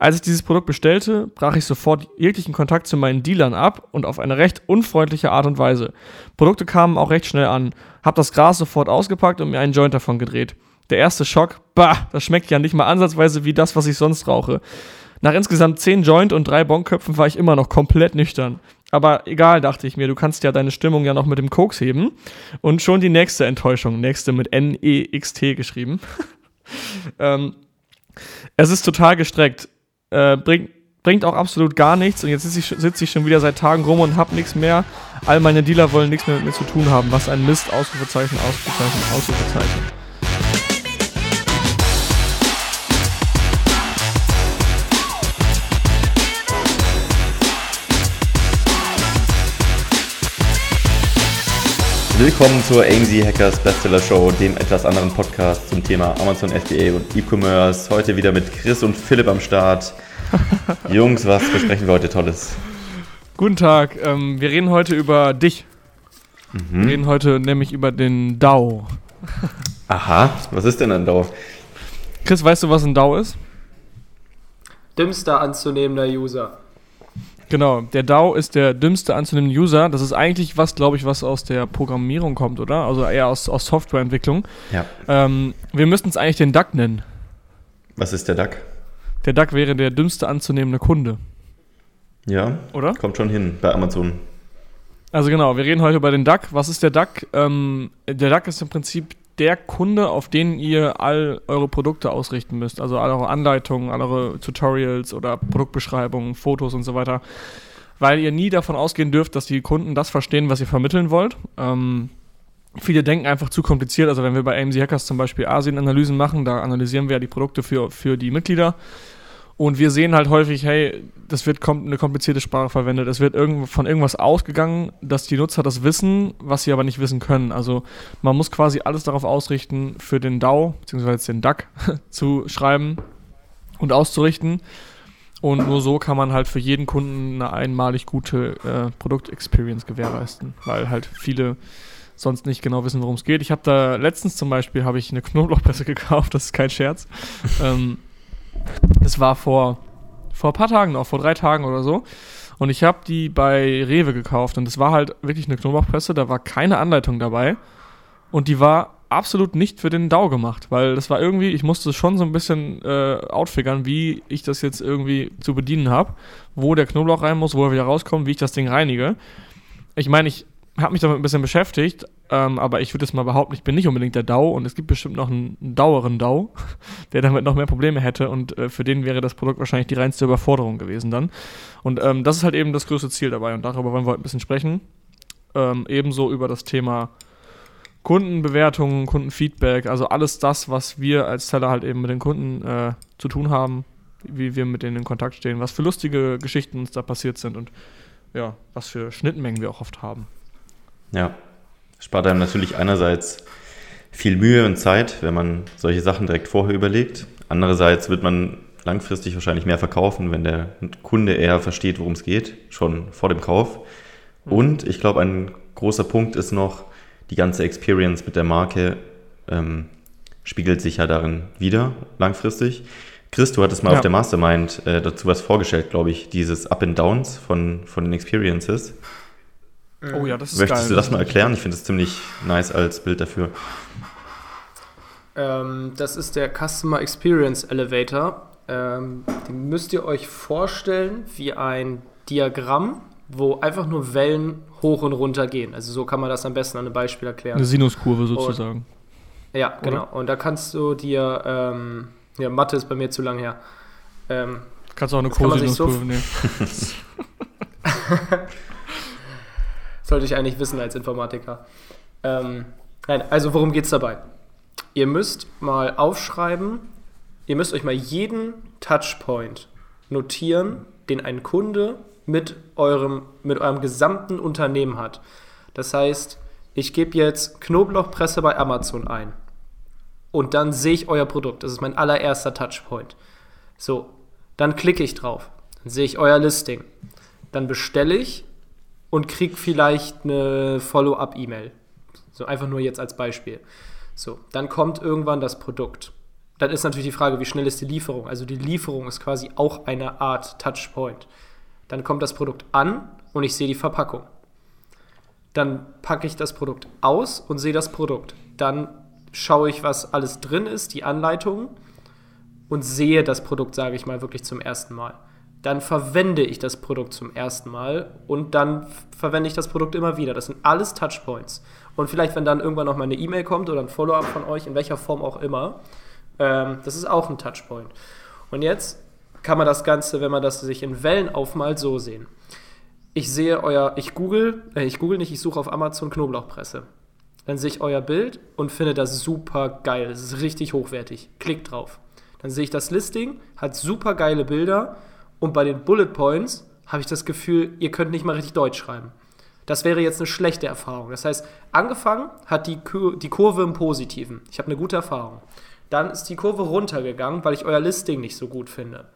Als ich dieses Produkt bestellte, brach ich sofort jeglichen Kontakt zu meinen Dealern ab und auf eine recht unfreundliche Art und Weise. Produkte kamen auch recht schnell an, hab das Gras sofort ausgepackt und mir einen Joint davon gedreht. Der erste Schock, bah, das schmeckt ja nicht mal ansatzweise wie das, was ich sonst rauche. Nach insgesamt 10 Joint und 3 Bonköpfen war ich immer noch komplett nüchtern. Aber egal, dachte ich mir, du kannst ja deine Stimmung ja noch mit dem Koks heben. Und schon die nächste Enttäuschung, nächste mit N-E-X-T geschrieben. ähm, es ist total gestreckt. Äh, bringt, bringt auch absolut gar nichts. Und jetzt sitze ich, sitz ich schon wieder seit Tagen rum und hab nichts mehr. All meine Dealer wollen nichts mehr mit mir zu tun haben. Was ein Mist, Ausrufezeichen, Ausrufezeichen, Ausrufezeichen. Willkommen zur AMZ Hackers Bestseller Show, dem etwas anderen Podcast zum Thema Amazon FBA und E-Commerce. Heute wieder mit Chris und Philipp am Start. Jungs, was besprechen wir heute Tolles? Guten Tag, ähm, wir reden heute über dich. Mhm. Wir reden heute nämlich über den DAO. Aha, was ist denn ein DAO? Chris, weißt du, was ein DAO ist? Dümmster anzunehmender User. Genau, der DAO ist der dümmste anzunehmende User. Das ist eigentlich was, glaube ich, was aus der Programmierung kommt, oder? Also eher aus, aus Softwareentwicklung. Ja. Ähm, wir müssten es eigentlich den DAC nennen. Was ist der DAC? Der DAC wäre der dümmste anzunehmende Kunde. Ja, oder? Kommt schon hin bei Amazon. Also genau, wir reden heute über den DAC. Was ist der DAC? Ähm, der DAC ist im Prinzip der Kunde, auf den ihr all eure Produkte ausrichten müsst. Also all eure Anleitungen, all eure Tutorials oder Produktbeschreibungen, Fotos und so weiter. Weil ihr nie davon ausgehen dürft, dass die Kunden das verstehen, was ihr vermitteln wollt. Ähm, viele denken einfach zu kompliziert. Also wenn wir bei AMZ Hackers zum Beispiel Asien-Analysen machen, da analysieren wir ja die Produkte für, für die Mitglieder. Und wir sehen halt häufig, hey, das wird kom eine komplizierte Sprache verwendet. Es wird irgend von irgendwas ausgegangen, dass die Nutzer das wissen, was sie aber nicht wissen können. Also man muss quasi alles darauf ausrichten, für den DAO, beziehungsweise den DAC, zu schreiben und auszurichten. Und nur so kann man halt für jeden Kunden eine einmalig gute äh, Produktexperience gewährleisten, weil halt viele sonst nicht genau wissen, worum es geht. Ich habe da letztens zum Beispiel habe ich eine Knoblauchpresse gekauft, das ist kein Scherz. ähm, das war vor, vor ein paar Tagen noch, vor drei Tagen oder so. Und ich habe die bei Rewe gekauft und das war halt wirklich eine Knoblauchpresse, da war keine Anleitung dabei. Und die war absolut nicht für den DAO gemacht, weil das war irgendwie, ich musste schon so ein bisschen äh, outfigern, wie ich das jetzt irgendwie zu bedienen habe, wo der Knoblauch rein muss, wo er wieder rauskommt, wie ich das Ding reinige. Ich meine, ich habe mich damit ein bisschen beschäftigt, ähm, aber ich würde es mal behaupten, ich bin nicht unbedingt der DAO und es gibt bestimmt noch einen, einen daueren DAO, der damit noch mehr Probleme hätte und äh, für den wäre das Produkt wahrscheinlich die reinste Überforderung gewesen dann. Und ähm, das ist halt eben das größte Ziel dabei und darüber wollen wir heute ein bisschen sprechen. Ähm, ebenso über das Thema Kundenbewertungen, Kundenfeedback, also alles das, was wir als Seller halt eben mit den Kunden äh, zu tun haben, wie wir mit denen in Kontakt stehen, was für lustige Geschichten uns da passiert sind und ja, was für Schnittmengen wir auch oft haben. Ja, spart einem natürlich einerseits viel Mühe und Zeit, wenn man solche Sachen direkt vorher überlegt. Andererseits wird man langfristig wahrscheinlich mehr verkaufen, wenn der Kunde eher versteht, worum es geht, schon vor dem Kauf. Mhm. Und ich glaube, ein großer Punkt ist noch, die ganze Experience mit der Marke ähm, spiegelt sich ja darin wieder, langfristig. Chris, du hattest mal ja. auf der Mastermind äh, dazu was vorgestellt, glaube ich, dieses Up and Downs von, von den Experiences. Oh ja, das ist Möchtest geil. du das mal erklären? Ich finde es ziemlich nice als Bild dafür. Ähm, das ist der Customer Experience Elevator. Ähm, den müsst ihr euch vorstellen wie ein Diagramm, wo einfach nur Wellen hoch und runter gehen. Also so kann man das am besten an einem Beispiel erklären. Eine Sinuskurve sozusagen. Und, ja, genau. Oder? Und da kannst du dir, ähm, ja, Mathe ist bei mir zu lang her. Ähm, kannst auch eine Cosinuskurve so nehmen. Sollte ich eigentlich wissen als Informatiker. Ähm, nein, also worum geht es dabei? Ihr müsst mal aufschreiben, ihr müsst euch mal jeden Touchpoint notieren, den ein Kunde mit eurem, mit eurem gesamten Unternehmen hat. Das heißt, ich gebe jetzt Knoblauchpresse bei Amazon ein. Und dann sehe ich euer Produkt. Das ist mein allererster Touchpoint. So, dann klicke ich drauf. Dann sehe ich euer Listing. Dann bestelle ich und krieg vielleicht eine Follow-up-E-Mail. So einfach nur jetzt als Beispiel. So, dann kommt irgendwann das Produkt. dann ist natürlich die Frage, wie schnell ist die Lieferung? Also die Lieferung ist quasi auch eine Art Touchpoint. Dann kommt das Produkt an und ich sehe die Verpackung. Dann packe ich das Produkt aus und sehe das Produkt. Dann schaue ich, was alles drin ist, die Anleitung und sehe das Produkt, sage ich mal, wirklich zum ersten Mal. Dann verwende ich das Produkt zum ersten Mal und dann verwende ich das Produkt immer wieder. Das sind alles Touchpoints. Und vielleicht, wenn dann irgendwann noch mal eine E-Mail kommt oder ein Follow-up von euch, in welcher Form auch immer, ähm, das ist auch ein Touchpoint. Und jetzt kann man das Ganze, wenn man das sich in Wellen aufmalt, so sehen. Ich sehe euer, ich google, äh, ich google nicht, ich suche auf Amazon Knoblauchpresse. Dann sehe ich euer Bild und finde das super geil. Es ist richtig hochwertig. Klickt drauf. Dann sehe ich das Listing, hat super geile Bilder und bei den Bullet Points habe ich das Gefühl, ihr könnt nicht mal richtig Deutsch schreiben. Das wäre jetzt eine schlechte Erfahrung. Das heißt, angefangen hat die, Kur die Kurve im Positiven. Ich habe eine gute Erfahrung. Dann ist die Kurve runtergegangen, weil ich euer Listing nicht so gut finde.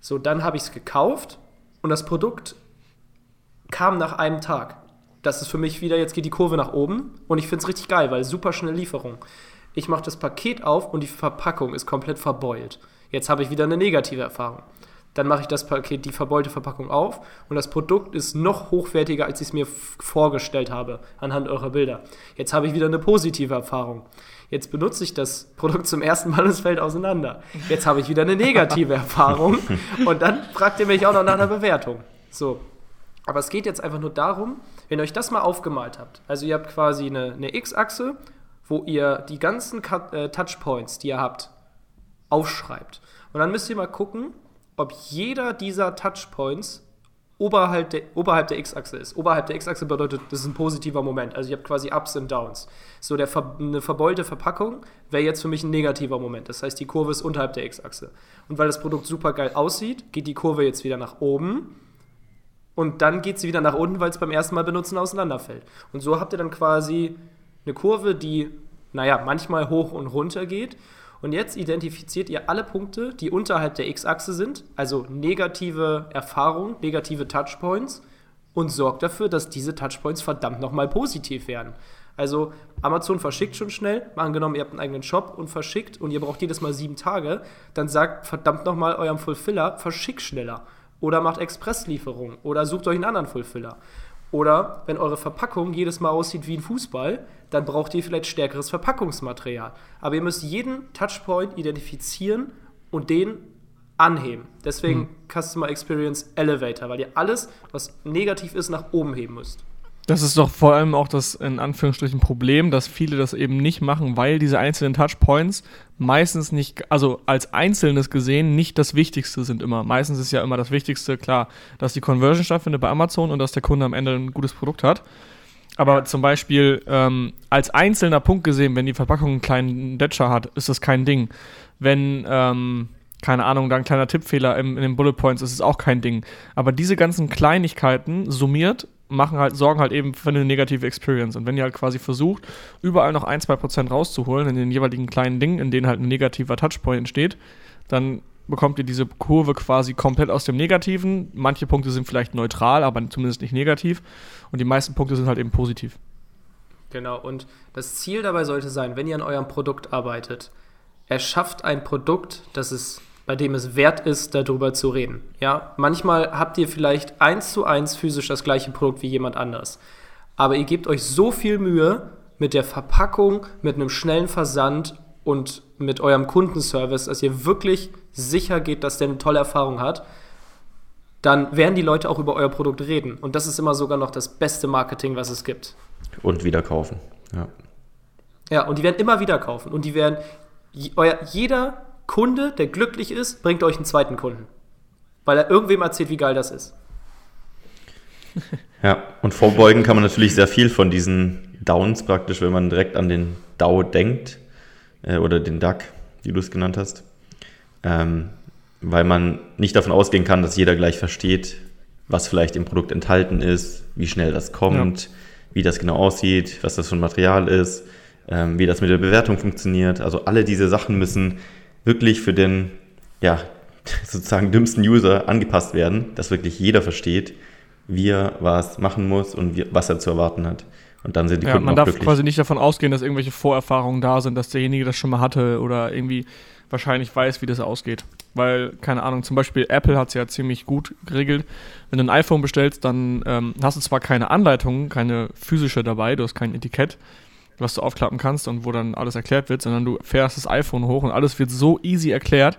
So, dann habe ich es gekauft und das Produkt kam nach einem Tag. Das ist für mich wieder, jetzt geht die Kurve nach oben und ich finde es richtig geil, weil super schnelle Lieferung. Ich mache das Paket auf und die Verpackung ist komplett verbeult. Jetzt habe ich wieder eine negative Erfahrung. Dann mache ich das Paket, die verbeulte Verpackung auf und das Produkt ist noch hochwertiger, als ich es mir vorgestellt habe, anhand eurer Bilder. Jetzt habe ich wieder eine positive Erfahrung. Jetzt benutze ich das Produkt zum ersten Mal und es fällt auseinander. Jetzt habe ich wieder eine negative Erfahrung und dann fragt ihr mich auch noch nach einer Bewertung. So. Aber es geht jetzt einfach nur darum, wenn ihr euch das mal aufgemalt habt. Also ihr habt quasi eine, eine X-Achse, wo ihr die ganzen äh, Touchpoints, die ihr habt, aufschreibt. Und dann müsst ihr mal gucken, ob jeder dieser Touchpoints oberhalb der, oberhalb der X-Achse ist. Oberhalb der X-Achse bedeutet, das ist ein positiver Moment. Also ich habe quasi Ups und Downs. So der, eine verbeulte Verpackung wäre jetzt für mich ein negativer Moment. Das heißt, die Kurve ist unterhalb der X-Achse. Und weil das Produkt super geil aussieht, geht die Kurve jetzt wieder nach oben. Und dann geht sie wieder nach unten, weil es beim ersten Mal benutzen auseinanderfällt. Und so habt ihr dann quasi eine Kurve, die, naja, manchmal hoch und runter geht. Und jetzt identifiziert ihr alle Punkte, die unterhalb der X-Achse sind, also negative Erfahrungen, negative Touchpoints, und sorgt dafür, dass diese Touchpoints verdammt nochmal positiv werden. Also Amazon verschickt schon schnell, mal angenommen, ihr habt einen eigenen Shop und verschickt und ihr braucht jedes Mal sieben Tage, dann sagt verdammt nochmal eurem Fulfiller, verschickt schneller. Oder macht Expresslieferung oder sucht euch einen anderen Fulfiller. Oder wenn eure Verpackung jedes Mal aussieht wie ein Fußball, dann braucht ihr vielleicht stärkeres Verpackungsmaterial. Aber ihr müsst jeden Touchpoint identifizieren und den anheben. Deswegen hm. Customer Experience Elevator, weil ihr alles, was negativ ist, nach oben heben müsst. Das ist doch vor allem auch das in Anführungsstrichen Problem, dass viele das eben nicht machen, weil diese einzelnen Touchpoints meistens nicht, also als einzelnes gesehen, nicht das Wichtigste sind immer. Meistens ist ja immer das Wichtigste, klar, dass die Conversion stattfindet bei Amazon und dass der Kunde am Ende ein gutes Produkt hat. Aber zum Beispiel ähm, als einzelner Punkt gesehen, wenn die Verpackung einen kleinen Detscher hat, ist das kein Ding. Wenn, ähm, keine Ahnung, da ein kleiner Tippfehler in, in den Bullet Points ist, ist auch kein Ding. Aber diese ganzen Kleinigkeiten summiert machen halt, sorgen halt eben für eine negative Experience. Und wenn ihr halt quasi versucht, überall noch ein, zwei Prozent rauszuholen in den jeweiligen kleinen Dingen, in denen halt ein negativer Touchpoint entsteht, dann bekommt ihr diese Kurve quasi komplett aus dem Negativen. Manche Punkte sind vielleicht neutral, aber zumindest nicht negativ. Und die meisten Punkte sind halt eben positiv. Genau, und das Ziel dabei sollte sein, wenn ihr an eurem Produkt arbeitet, erschafft ein Produkt, das es bei dem es wert ist, darüber zu reden. Ja, manchmal habt ihr vielleicht eins zu eins physisch das gleiche Produkt wie jemand anders. Aber ihr gebt euch so viel Mühe mit der Verpackung, mit einem schnellen Versand und mit eurem Kundenservice, dass ihr wirklich sicher geht, dass der eine tolle Erfahrung hat, dann werden die Leute auch über euer Produkt reden. Und das ist immer sogar noch das beste Marketing, was es gibt. Und wieder kaufen. Ja. Ja, und die werden immer wieder kaufen. Und die werden, euer, jeder Kunde, der glücklich ist, bringt euch einen zweiten Kunden. Weil er irgendwem erzählt, wie geil das ist. Ja, und vorbeugen kann man natürlich sehr viel von diesen Downs praktisch, wenn man direkt an den DAO denkt äh, oder den DAC, wie du es genannt hast. Ähm, weil man nicht davon ausgehen kann, dass jeder gleich versteht, was vielleicht im Produkt enthalten ist, wie schnell das kommt, ja. wie das genau aussieht, was das für ein Material ist, ähm, wie das mit der Bewertung funktioniert. Also alle diese Sachen müssen wirklich für den, ja, sozusagen dümmsten User angepasst werden, dass wirklich jeder versteht, wie er was machen muss und wie, was er zu erwarten hat. Und dann sind die ja, Kunden man darf glücklich. quasi nicht davon ausgehen, dass irgendwelche Vorerfahrungen da sind, dass derjenige das schon mal hatte oder irgendwie wahrscheinlich weiß, wie das ausgeht. Weil, keine Ahnung, zum Beispiel Apple hat es ja ziemlich gut geregelt. Wenn du ein iPhone bestellst, dann ähm, hast du zwar keine Anleitung, keine physische dabei, du hast kein Etikett, was du aufklappen kannst und wo dann alles erklärt wird, sondern du fährst das iPhone hoch und alles wird so easy erklärt,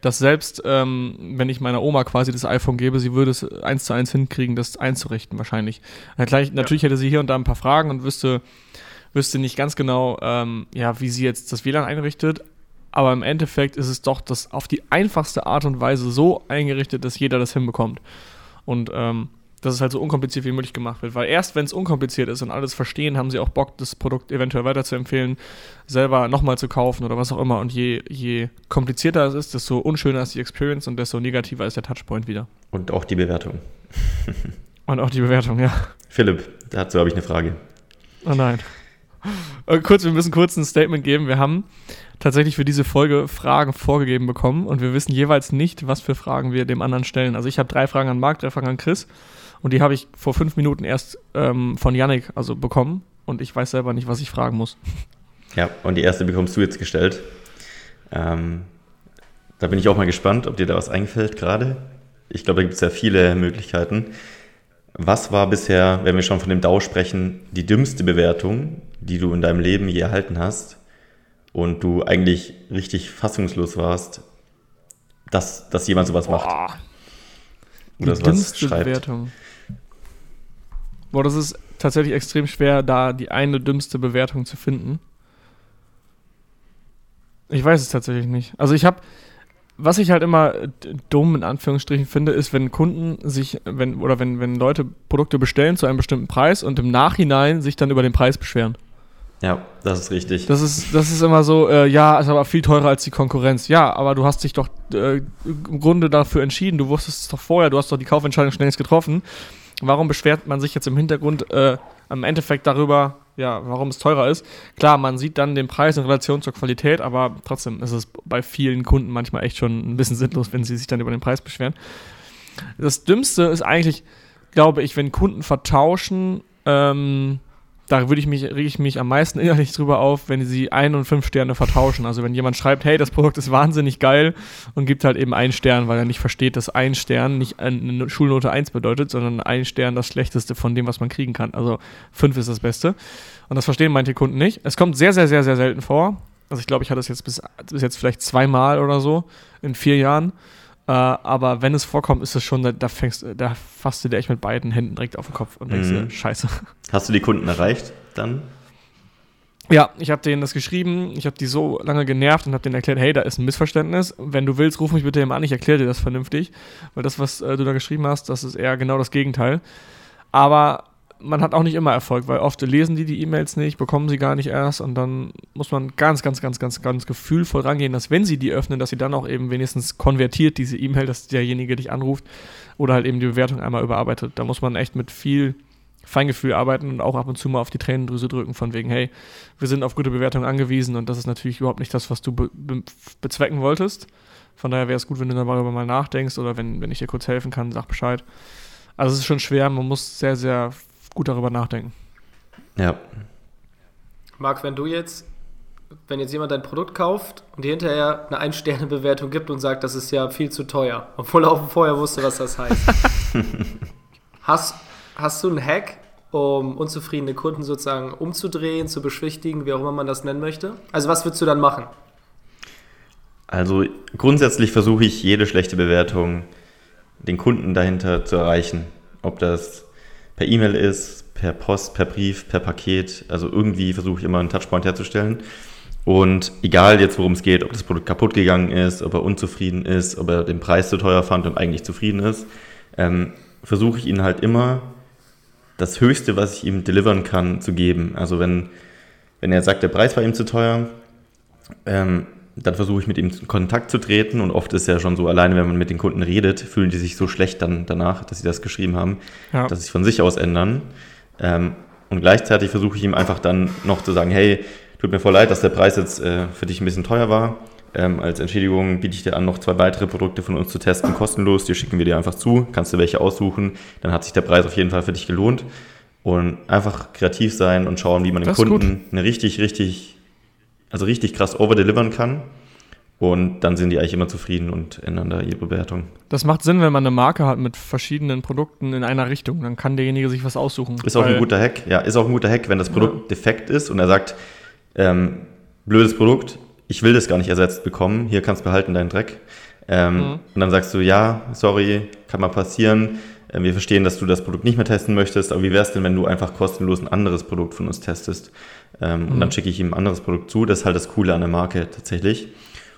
dass selbst ähm, wenn ich meiner Oma quasi das iPhone gebe, sie würde es eins zu eins hinkriegen, das einzurichten wahrscheinlich. Gleich, natürlich hätte sie hier und da ein paar Fragen und wüsste, wüsste nicht ganz genau, ähm, ja, wie sie jetzt das WLAN einrichtet. Aber im Endeffekt ist es doch das auf die einfachste Art und Weise so eingerichtet, dass jeder das hinbekommt. Und ähm, dass es halt so unkompliziert wie möglich gemacht wird. Weil erst wenn es unkompliziert ist und alles verstehen, haben sie auch Bock, das Produkt eventuell weiterzuempfehlen, selber nochmal zu kaufen oder was auch immer. Und je, je komplizierter es ist, desto unschöner ist die Experience und desto negativer ist der Touchpoint wieder. Und auch die Bewertung. und auch die Bewertung, ja. Philipp, dazu habe ich eine Frage. Oh nein. Äh, kurz, wir müssen kurz ein Statement geben. Wir haben tatsächlich für diese Folge Fragen vorgegeben bekommen und wir wissen jeweils nicht, was für Fragen wir dem anderen stellen. Also ich habe drei Fragen an Marc, drei Fragen an Chris und die habe ich vor fünf Minuten erst ähm, von Yannick also bekommen und ich weiß selber nicht, was ich fragen muss. Ja, und die erste bekommst du jetzt gestellt. Ähm, da bin ich auch mal gespannt, ob dir da was einfällt gerade. Ich glaube, da gibt es ja viele Möglichkeiten. Was war bisher, wenn wir schon von dem DAO sprechen, die dümmste Bewertung, die du in deinem Leben je erhalten hast und du eigentlich richtig fassungslos warst, dass, dass jemand sowas Boah. macht? Oder die dümmste schreibt. Bewertung. Boah, das ist tatsächlich extrem schwer, da die eine dümmste Bewertung zu finden. Ich weiß es tatsächlich nicht. Also ich habe, was ich halt immer dumm in Anführungsstrichen finde, ist, wenn Kunden sich, wenn, oder wenn, wenn Leute Produkte bestellen zu einem bestimmten Preis und im Nachhinein sich dann über den Preis beschweren. Ja, das ist richtig. Das ist, das ist immer so, äh, ja, ist aber viel teurer als die Konkurrenz. Ja, aber du hast dich doch äh, im Grunde dafür entschieden. Du wusstest es doch vorher, du hast doch die Kaufentscheidung schnellst getroffen. Warum beschwert man sich jetzt im Hintergrund äh, im Endeffekt darüber, ja, warum es teurer ist? Klar, man sieht dann den Preis in Relation zur Qualität, aber trotzdem ist es bei vielen Kunden manchmal echt schon ein bisschen sinnlos, wenn sie sich dann über den Preis beschweren. Das Dümmste ist eigentlich, glaube ich, wenn Kunden vertauschen, ähm, da würde ich mich, rege ich mich am meisten innerlich drüber auf, wenn sie ein und fünf Sterne vertauschen. Also wenn jemand schreibt, hey, das Produkt ist wahnsinnig geil und gibt halt eben einen Stern, weil er nicht versteht, dass ein Stern nicht eine Schulnote 1 bedeutet, sondern ein Stern das Schlechteste von dem, was man kriegen kann. Also fünf ist das Beste. Und das verstehen manche Kunden nicht. Es kommt sehr, sehr, sehr, sehr selten vor. Also ich glaube, ich hatte es jetzt bis, bis jetzt vielleicht zweimal oder so in vier Jahren. Äh, aber wenn es vorkommt, ist es schon, da, da, fängst, da fasst du dir echt mit beiden Händen direkt auf den Kopf und denkst mhm. dir, scheiße. Hast du die Kunden erreicht dann? Ja, ich habe denen das geschrieben, ich habe die so lange genervt und habe denen erklärt, hey, da ist ein Missverständnis. Wenn du willst, ruf mich bitte eben an, ich erkläre dir das vernünftig. Weil das, was äh, du da geschrieben hast, das ist eher genau das Gegenteil. Aber man hat auch nicht immer Erfolg, weil oft lesen die die E-Mails nicht, bekommen sie gar nicht erst und dann muss man ganz, ganz, ganz, ganz, ganz gefühlvoll rangehen, dass wenn sie die öffnen, dass sie dann auch eben wenigstens konvertiert diese E-Mail, dass derjenige dich anruft oder halt eben die Bewertung einmal überarbeitet. Da muss man echt mit viel Feingefühl arbeiten und auch ab und zu mal auf die Tränendrüse drücken von wegen, hey, wir sind auf gute Bewertung angewiesen und das ist natürlich überhaupt nicht das, was du be be bezwecken wolltest. Von daher wäre es gut, wenn du darüber mal nachdenkst oder wenn, wenn ich dir kurz helfen kann, sag Bescheid. Also es ist schon schwer, man muss sehr, sehr gut darüber nachdenken. Ja. Marc, wenn du jetzt, wenn jetzt jemand dein Produkt kauft und dir hinterher eine Ein-Sterne-Bewertung gibt und sagt, das ist ja viel zu teuer, obwohl er auch vorher wusste, was das heißt. hast, hast du einen Hack, um unzufriedene Kunden sozusagen umzudrehen, zu beschwichtigen, wie auch immer man das nennen möchte? Also was würdest du dann machen? Also grundsätzlich versuche ich jede schlechte Bewertung den Kunden dahinter zu erreichen. Ob das per E-Mail ist, per Post, per Brief, per Paket. Also irgendwie versuche ich immer einen Touchpoint herzustellen. Und egal jetzt, worum es geht, ob das Produkt kaputt gegangen ist, ob er unzufrieden ist, ob er den Preis zu teuer fand und eigentlich zufrieden ist, ähm, versuche ich ihnen halt immer das Höchste, was ich ihm delivern kann, zu geben. Also wenn, wenn er sagt, der Preis war ihm zu teuer, ähm, dann versuche ich mit ihm in Kontakt zu treten und oft ist ja schon so, alleine wenn man mit den Kunden redet, fühlen die sich so schlecht dann danach, dass sie das geschrieben haben, ja. dass sie sich von sich aus ändern. Ähm, und gleichzeitig versuche ich ihm einfach dann noch zu sagen, hey, tut mir voll leid, dass der Preis jetzt äh, für dich ein bisschen teuer war. Ähm, als Entschädigung biete ich dir an, noch zwei weitere Produkte von uns zu testen, kostenlos. Die schicken wir dir einfach zu, kannst du welche aussuchen. Dann hat sich der Preis auf jeden Fall für dich gelohnt. Und einfach kreativ sein und schauen, wie man dem Kunden eine richtig, richtig also richtig krass overdelivern kann Und dann sind die eigentlich immer zufrieden und ändern da ihre Bewertung. Das macht Sinn, wenn man eine Marke hat mit verschiedenen Produkten in einer Richtung. Dann kann derjenige sich was aussuchen. Ist auch ein guter Hack. Ja, ist auch ein guter Hack, wenn das Produkt ja. defekt ist und er sagt, ähm, blödes Produkt, ich will das gar nicht ersetzt bekommen, hier kannst du behalten deinen Dreck. Ähm, mhm. Und dann sagst du, ja, sorry, kann mal passieren. Ähm, wir verstehen, dass du das Produkt nicht mehr testen möchtest, aber wie wäre es denn, wenn du einfach kostenlos ein anderes Produkt von uns testest? Ähm, mhm. Und dann schicke ich ihm ein anderes Produkt zu. Das ist halt das Coole an der Marke tatsächlich.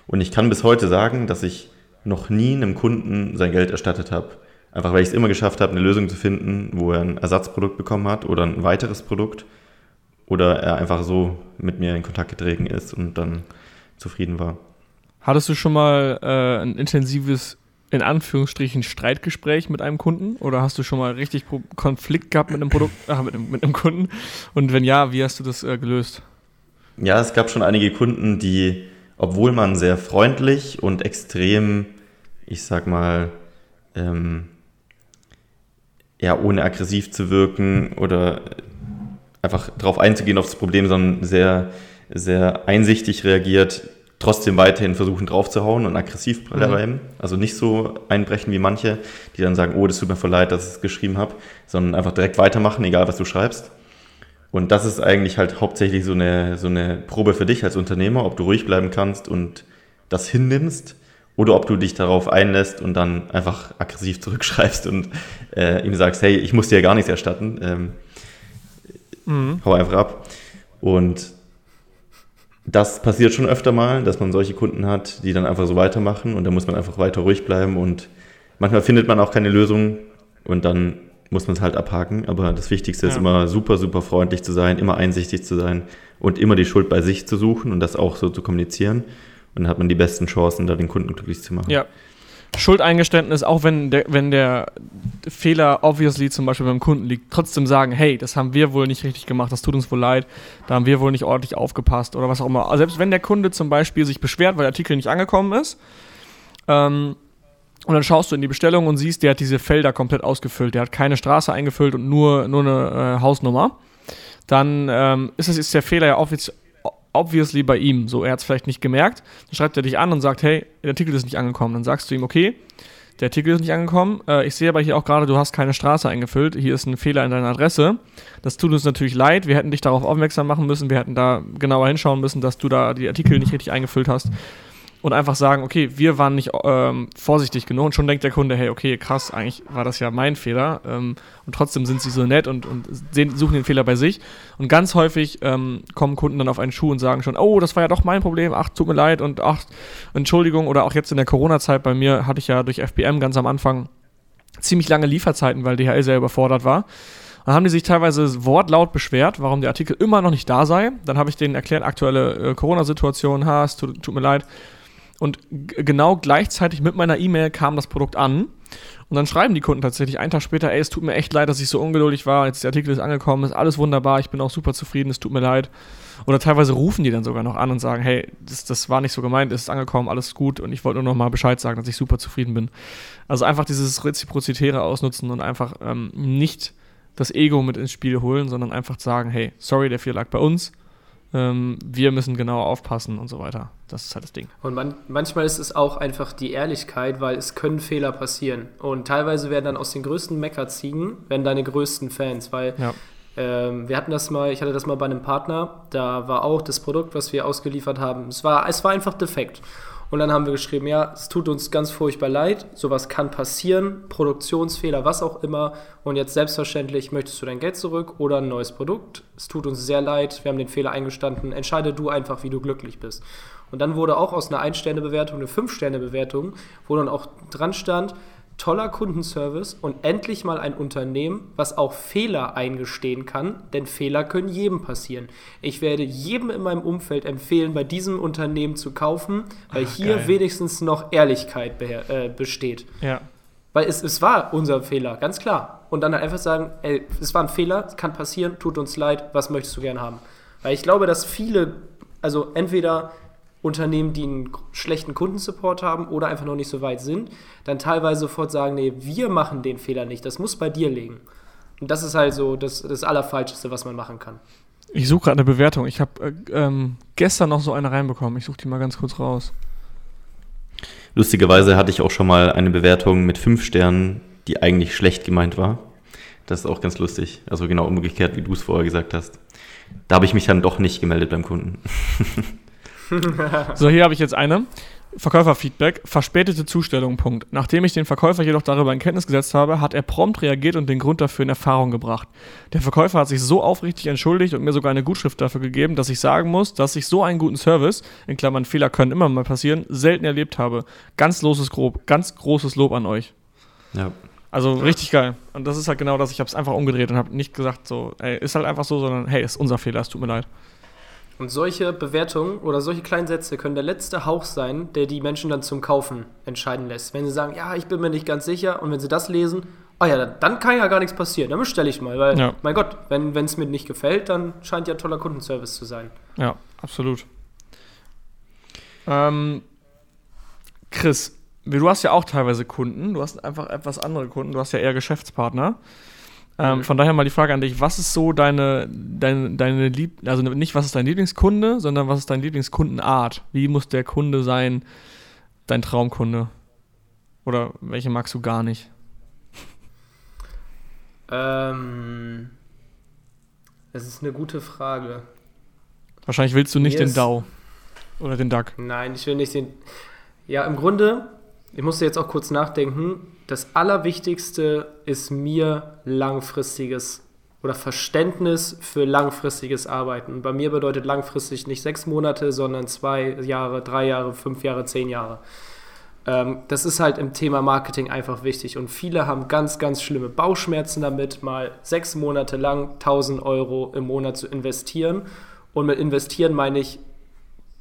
Und ich kann bis heute sagen, dass ich noch nie einem Kunden sein Geld erstattet habe. Einfach weil ich es immer geschafft habe, eine Lösung zu finden, wo er ein Ersatzprodukt bekommen hat oder ein weiteres Produkt. Oder er einfach so mit mir in Kontakt getreten ist und dann zufrieden war. Hattest du schon mal äh, ein intensives, in Anführungsstrichen, Streitgespräch mit einem Kunden? Oder hast du schon mal richtig Konflikt gehabt mit einem Produkt, äh, mit, einem, mit einem Kunden? Und wenn ja, wie hast du das äh, gelöst? Ja, es gab schon einige Kunden, die obwohl man sehr freundlich und extrem, ich sag mal, ähm, ja, ohne aggressiv zu wirken oder einfach darauf einzugehen auf das Problem, sondern sehr, sehr einsichtig reagiert, trotzdem weiterhin versuchen draufzuhauen und aggressiv mhm. bleiben. Mhm. Also nicht so einbrechen wie manche, die dann sagen, oh, das tut mir voll leid, dass ich es geschrieben habe, sondern einfach direkt weitermachen, egal was du schreibst. Und das ist eigentlich halt hauptsächlich so eine, so eine Probe für dich als Unternehmer, ob du ruhig bleiben kannst und das hinnimmst oder ob du dich darauf einlässt und dann einfach aggressiv zurückschreibst und äh, ihm sagst, hey, ich muss dir ja gar nichts erstatten. Ähm, mhm. Hau einfach ab. Und das passiert schon öfter mal, dass man solche Kunden hat, die dann einfach so weitermachen und da muss man einfach weiter ruhig bleiben und manchmal findet man auch keine Lösung und dann muss man es halt abhaken. Aber das Wichtigste ja. ist immer super, super freundlich zu sein, immer einsichtig zu sein und immer die Schuld bei sich zu suchen und das auch so zu kommunizieren. Und dann hat man die besten Chancen, da den Kunden glücklich zu machen. Ja. Schuldeingeständnis, auch wenn der, wenn der Fehler obviously zum Beispiel beim Kunden liegt, trotzdem sagen, hey, das haben wir wohl nicht richtig gemacht, das tut uns wohl leid, da haben wir wohl nicht ordentlich aufgepasst oder was auch immer. Selbst wenn der Kunde zum Beispiel sich beschwert, weil der Artikel nicht angekommen ist, ähm, und dann schaust du in die Bestellung und siehst, der hat diese Felder komplett ausgefüllt. Der hat keine Straße eingefüllt und nur, nur eine äh, Hausnummer. Dann ähm, ist, ist der Fehler ja obviously bei ihm. So, er hat es vielleicht nicht gemerkt. Dann schreibt er dich an und sagt, hey, der Artikel ist nicht angekommen. Dann sagst du ihm, okay, der Artikel ist nicht angekommen. Äh, ich sehe aber hier auch gerade, du hast keine Straße eingefüllt. Hier ist ein Fehler in deiner Adresse. Das tut uns natürlich leid. Wir hätten dich darauf aufmerksam machen müssen. Wir hätten da genauer hinschauen müssen, dass du da die Artikel nicht richtig eingefüllt hast und einfach sagen, okay, wir waren nicht ähm, vorsichtig genug und schon denkt der Kunde, hey, okay, krass, eigentlich war das ja mein Fehler ähm, und trotzdem sind sie so nett und, und sehen, suchen den Fehler bei sich und ganz häufig ähm, kommen Kunden dann auf einen Schuh und sagen schon, oh, das war ja doch mein Problem, ach, tut mir leid und ach, Entschuldigung oder auch jetzt in der Corona-Zeit bei mir hatte ich ja durch FBM ganz am Anfang ziemlich lange Lieferzeiten, weil DHL sehr überfordert war. Dann haben die sich teilweise wortlaut beschwert, warum der Artikel immer noch nicht da sei. Dann habe ich denen erklärt, aktuelle äh, Corona-Situation, ha, es tut, tut mir leid und genau gleichzeitig mit meiner E-Mail kam das Produkt an. Und dann schreiben die Kunden tatsächlich einen Tag später, ey, es tut mir echt leid, dass ich so ungeduldig war, jetzt der Artikel ist angekommen, ist alles wunderbar, ich bin auch super zufrieden, es tut mir leid. Oder teilweise rufen die dann sogar noch an und sagen, hey, das, das war nicht so gemeint, es ist angekommen, alles gut und ich wollte nur noch mal Bescheid sagen, dass ich super zufrieden bin. Also einfach dieses Reziprozitäre ausnutzen und einfach ähm, nicht das Ego mit ins Spiel holen, sondern einfach sagen, hey, sorry, der Fehler lag bei uns, ähm, wir müssen genauer aufpassen und so weiter. Das ist halt das Ding. Und man, manchmal ist es auch einfach die Ehrlichkeit, weil es können Fehler passieren. Und teilweise werden dann aus den größten Meckerziegen, werden deine größten Fans, weil ja. ähm, wir hatten das mal, ich hatte das mal bei einem Partner, da war auch das Produkt, was wir ausgeliefert haben, es war, es war einfach defekt. Und dann haben wir geschrieben, ja, es tut uns ganz furchtbar leid, sowas kann passieren, Produktionsfehler, was auch immer. Und jetzt selbstverständlich möchtest du dein Geld zurück oder ein neues Produkt. Es tut uns sehr leid, wir haben den Fehler eingestanden. Entscheide du einfach, wie du glücklich bist. Und dann wurde auch aus einer Ein-Sterne-Bewertung eine Fünf-Sterne-Bewertung, wo dann auch dran stand, toller Kundenservice und endlich mal ein Unternehmen, was auch Fehler eingestehen kann, denn Fehler können jedem passieren. Ich werde jedem in meinem Umfeld empfehlen, bei diesem Unternehmen zu kaufen, weil Ach, hier geil. wenigstens noch Ehrlichkeit äh, besteht. Ja. Weil es, es war unser Fehler, ganz klar. Und dann halt einfach sagen, ey, es war ein Fehler, es kann passieren, tut uns leid, was möchtest du gern haben? Weil ich glaube, dass viele, also entweder Unternehmen, die einen schlechten Kundensupport haben oder einfach noch nicht so weit sind, dann teilweise sofort sagen, nee, wir machen den Fehler nicht, das muss bei dir liegen. Und das ist halt so das, das Allerfalscheste, was man machen kann. Ich suche gerade eine Bewertung. Ich habe äh, ähm, gestern noch so eine reinbekommen. Ich suche die mal ganz kurz raus. Lustigerweise hatte ich auch schon mal eine Bewertung mit fünf Sternen, die eigentlich schlecht gemeint war. Das ist auch ganz lustig. Also genau umgekehrt, wie du es vorher gesagt hast. Da habe ich mich dann doch nicht gemeldet beim Kunden. so, hier habe ich jetzt eine. Verkäuferfeedback, verspätete Zustellung, Punkt. Nachdem ich den Verkäufer jedoch darüber in Kenntnis gesetzt habe, hat er prompt reagiert und den Grund dafür in Erfahrung gebracht. Der Verkäufer hat sich so aufrichtig entschuldigt und mir sogar eine Gutschrift dafür gegeben, dass ich sagen muss, dass ich so einen guten Service, in Klammern Fehler können immer mal passieren, selten erlebt habe. Ganz loses Grob, ganz großes Lob an euch. Ja. Also richtig geil. Und das ist halt genau das, ich habe es einfach umgedreht und habe nicht gesagt so, ey, ist halt einfach so, sondern hey, ist unser Fehler, es tut mir leid. Und solche Bewertungen oder solche kleinen Sätze können der letzte Hauch sein, der die Menschen dann zum Kaufen entscheiden lässt. Wenn sie sagen, ja, ich bin mir nicht ganz sicher, und wenn sie das lesen, oh ja, dann kann ja gar nichts passieren, dann bestelle ich mal, weil, ja. mein Gott, wenn es mir nicht gefällt, dann scheint ja toller Kundenservice zu sein. Ja, absolut. Ähm, Chris, du hast ja auch teilweise Kunden, du hast einfach etwas andere Kunden, du hast ja eher Geschäftspartner. Ähm, mhm. Von daher mal die Frage an dich: Was ist so deine, deine, deine Lieb also nicht was ist dein Lieblingskunde, sondern was ist deine Lieblingskundenart? Wie muss der Kunde sein, dein Traumkunde? Oder welche magst du gar nicht? Ähm, das ist eine gute Frage. Wahrscheinlich willst du nicht Mir den DAO oder den DAC. Nein, ich will nicht den. Ja, im Grunde, ich musste jetzt auch kurz nachdenken das Allerwichtigste ist mir langfristiges oder Verständnis für langfristiges Arbeiten. Bei mir bedeutet langfristig nicht sechs Monate, sondern zwei Jahre, drei Jahre, fünf Jahre, zehn Jahre. Ähm, das ist halt im Thema Marketing einfach wichtig. Und viele haben ganz, ganz schlimme Bauchschmerzen damit, mal sechs Monate lang 1000 Euro im Monat zu investieren. Und mit investieren meine ich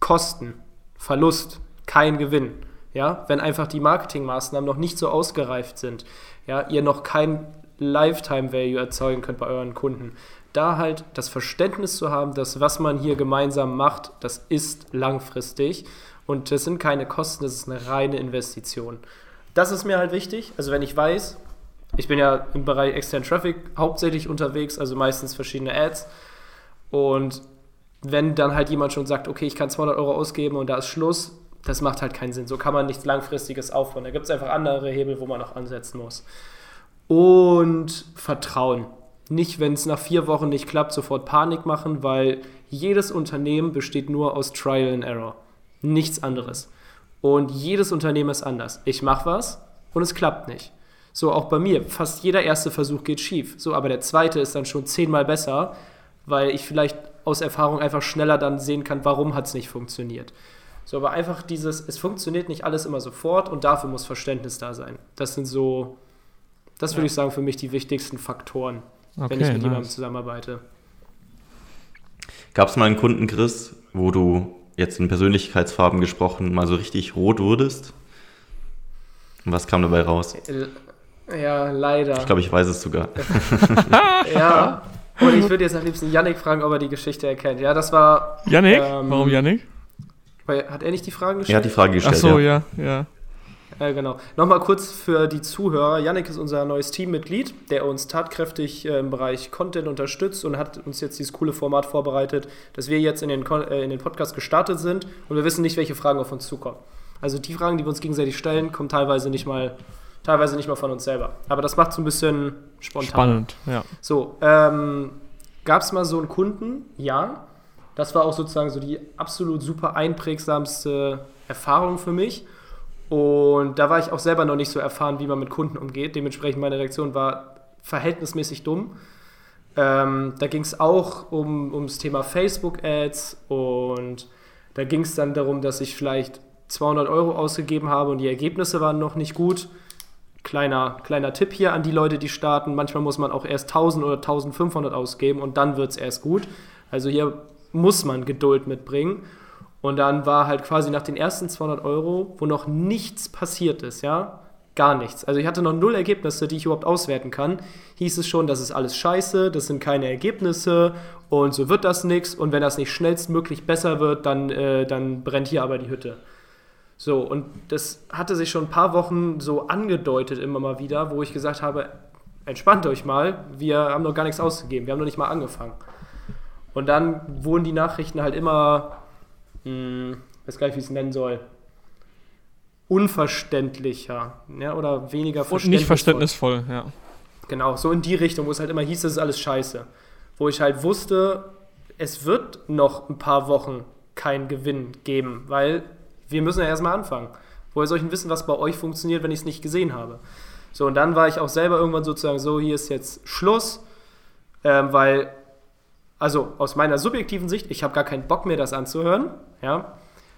Kosten, Verlust, kein Gewinn ja, wenn einfach die Marketingmaßnahmen noch nicht so ausgereift sind, ja, ihr noch kein Lifetime Value erzeugen könnt bei euren Kunden. Da halt das Verständnis zu haben, dass was man hier gemeinsam macht, das ist langfristig und das sind keine Kosten, das ist eine reine Investition. Das ist mir halt wichtig. Also wenn ich weiß, ich bin ja im Bereich Extern Traffic hauptsächlich unterwegs, also meistens verschiedene Ads und wenn dann halt jemand schon sagt, okay, ich kann 200 Euro ausgeben und da ist Schluss, das macht halt keinen Sinn. So kann man nichts Langfristiges aufbauen. Da gibt es einfach andere Hebel, wo man noch ansetzen muss. Und Vertrauen. Nicht, wenn es nach vier Wochen nicht klappt, sofort Panik machen, weil jedes Unternehmen besteht nur aus Trial and Error. Nichts anderes. Und jedes Unternehmen ist anders. Ich mache was und es klappt nicht. So auch bei mir. Fast jeder erste Versuch geht schief. So, aber der zweite ist dann schon zehnmal besser, weil ich vielleicht aus Erfahrung einfach schneller dann sehen kann, warum hat es nicht funktioniert. So, aber einfach dieses, es funktioniert nicht alles immer sofort und dafür muss Verständnis da sein. Das sind so, das würde ja. ich sagen, für mich die wichtigsten Faktoren, okay, wenn ich mit nice. jemandem zusammenarbeite. Gab es mal einen Kunden, Chris, wo du jetzt in Persönlichkeitsfarben gesprochen mal so richtig rot wurdest? Und was kam dabei raus? Äh, ja, leider. Ich glaube, ich weiß es sogar. ja. Und ich würde jetzt am liebsten Yannick fragen, ob er die Geschichte erkennt. Ja, das war. Yannick? Ähm, Warum Yannick? Weil, hat er nicht die Fragen gestellt? Er hat die Frage gestellt. Ach so, ja, ja. ja. genau. Nochmal kurz für die Zuhörer. Yannick ist unser neues Teammitglied, der uns tatkräftig äh, im Bereich Content unterstützt und hat uns jetzt dieses coole Format vorbereitet, dass wir jetzt in den, äh, in den Podcast gestartet sind und wir wissen nicht, welche Fragen auf uns zukommen. Also die Fragen, die wir uns gegenseitig stellen, kommen teilweise nicht mal, teilweise nicht mal von uns selber. Aber das macht es ein bisschen spontan. Spannend, ja. So, ähm, gab es mal so einen Kunden? Ja das war auch sozusagen so die absolut super einprägsamste Erfahrung für mich. Und da war ich auch selber noch nicht so erfahren, wie man mit Kunden umgeht. Dementsprechend meine Reaktion war verhältnismäßig dumm. Ähm, da ging es auch um, ums Thema Facebook-Ads und da ging es dann darum, dass ich vielleicht 200 Euro ausgegeben habe und die Ergebnisse waren noch nicht gut. Kleiner, kleiner Tipp hier an die Leute, die starten. Manchmal muss man auch erst 1000 oder 1500 ausgeben und dann wird es erst gut. Also hier muss man Geduld mitbringen. Und dann war halt quasi nach den ersten 200 Euro, wo noch nichts passiert ist, ja, gar nichts. Also ich hatte noch null Ergebnisse, die ich überhaupt auswerten kann. Hieß es schon, das ist alles scheiße, das sind keine Ergebnisse und so wird das nichts. Und wenn das nicht schnellstmöglich besser wird, dann, äh, dann brennt hier aber die Hütte. So, und das hatte sich schon ein paar Wochen so angedeutet immer mal wieder, wo ich gesagt habe, entspannt euch mal, wir haben noch gar nichts ausgegeben, wir haben noch nicht mal angefangen. Und dann wurden die Nachrichten halt immer, mh, hm, weiß gar nicht, wie ich es nennen soll, unverständlicher ja, oder weniger Und nicht verständnisvoll, ja. Genau, so in die Richtung, wo es halt immer hieß, das ist alles scheiße. Wo ich halt wusste, es wird noch ein paar Wochen keinen Gewinn geben, weil wir müssen ja erstmal anfangen. Woher soll ich denn wissen, was bei euch funktioniert, wenn ich es nicht gesehen habe? So, und dann war ich auch selber irgendwann sozusagen so, hier ist jetzt Schluss, ähm, weil, also aus meiner subjektiven Sicht, ich habe gar keinen Bock mehr, das anzuhören, ja.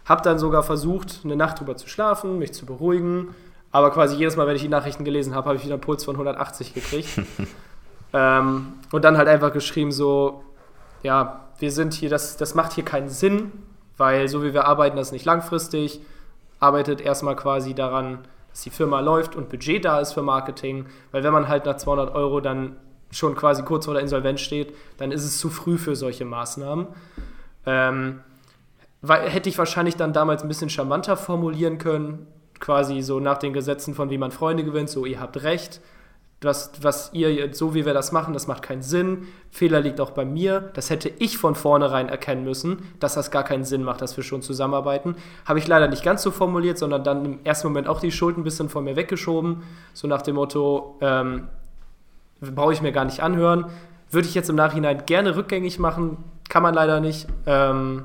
Hab dann sogar versucht, eine Nacht drüber zu schlafen, mich zu beruhigen, aber quasi jedes Mal, wenn ich die Nachrichten gelesen habe, habe ich wieder einen Puls von 180 gekriegt. ähm, und dann halt einfach geschrieben so, ja, wir sind hier, das, das macht hier keinen Sinn, weil so wie wir arbeiten, das ist nicht langfristig. Arbeitet erstmal quasi daran, dass die Firma läuft und Budget da ist für Marketing, weil wenn man halt nach 200 Euro dann schon quasi kurz vor der Insolvenz steht, dann ist es zu früh für solche Maßnahmen. Ähm, weil, hätte ich wahrscheinlich dann damals ein bisschen charmanter formulieren können, quasi so nach den Gesetzen von wie man Freunde gewinnt, so ihr habt recht, was, was ihr, so wie wir das machen, das macht keinen Sinn. Fehler liegt auch bei mir. Das hätte ich von vornherein erkennen müssen, dass das gar keinen Sinn macht, dass wir schon zusammenarbeiten. Habe ich leider nicht ganz so formuliert, sondern dann im ersten Moment auch die Schuld ein bisschen von mir weggeschoben. So nach dem Motto, ähm, brauche ich mir gar nicht anhören. Würde ich jetzt im Nachhinein gerne rückgängig machen, kann man leider nicht. Ähm,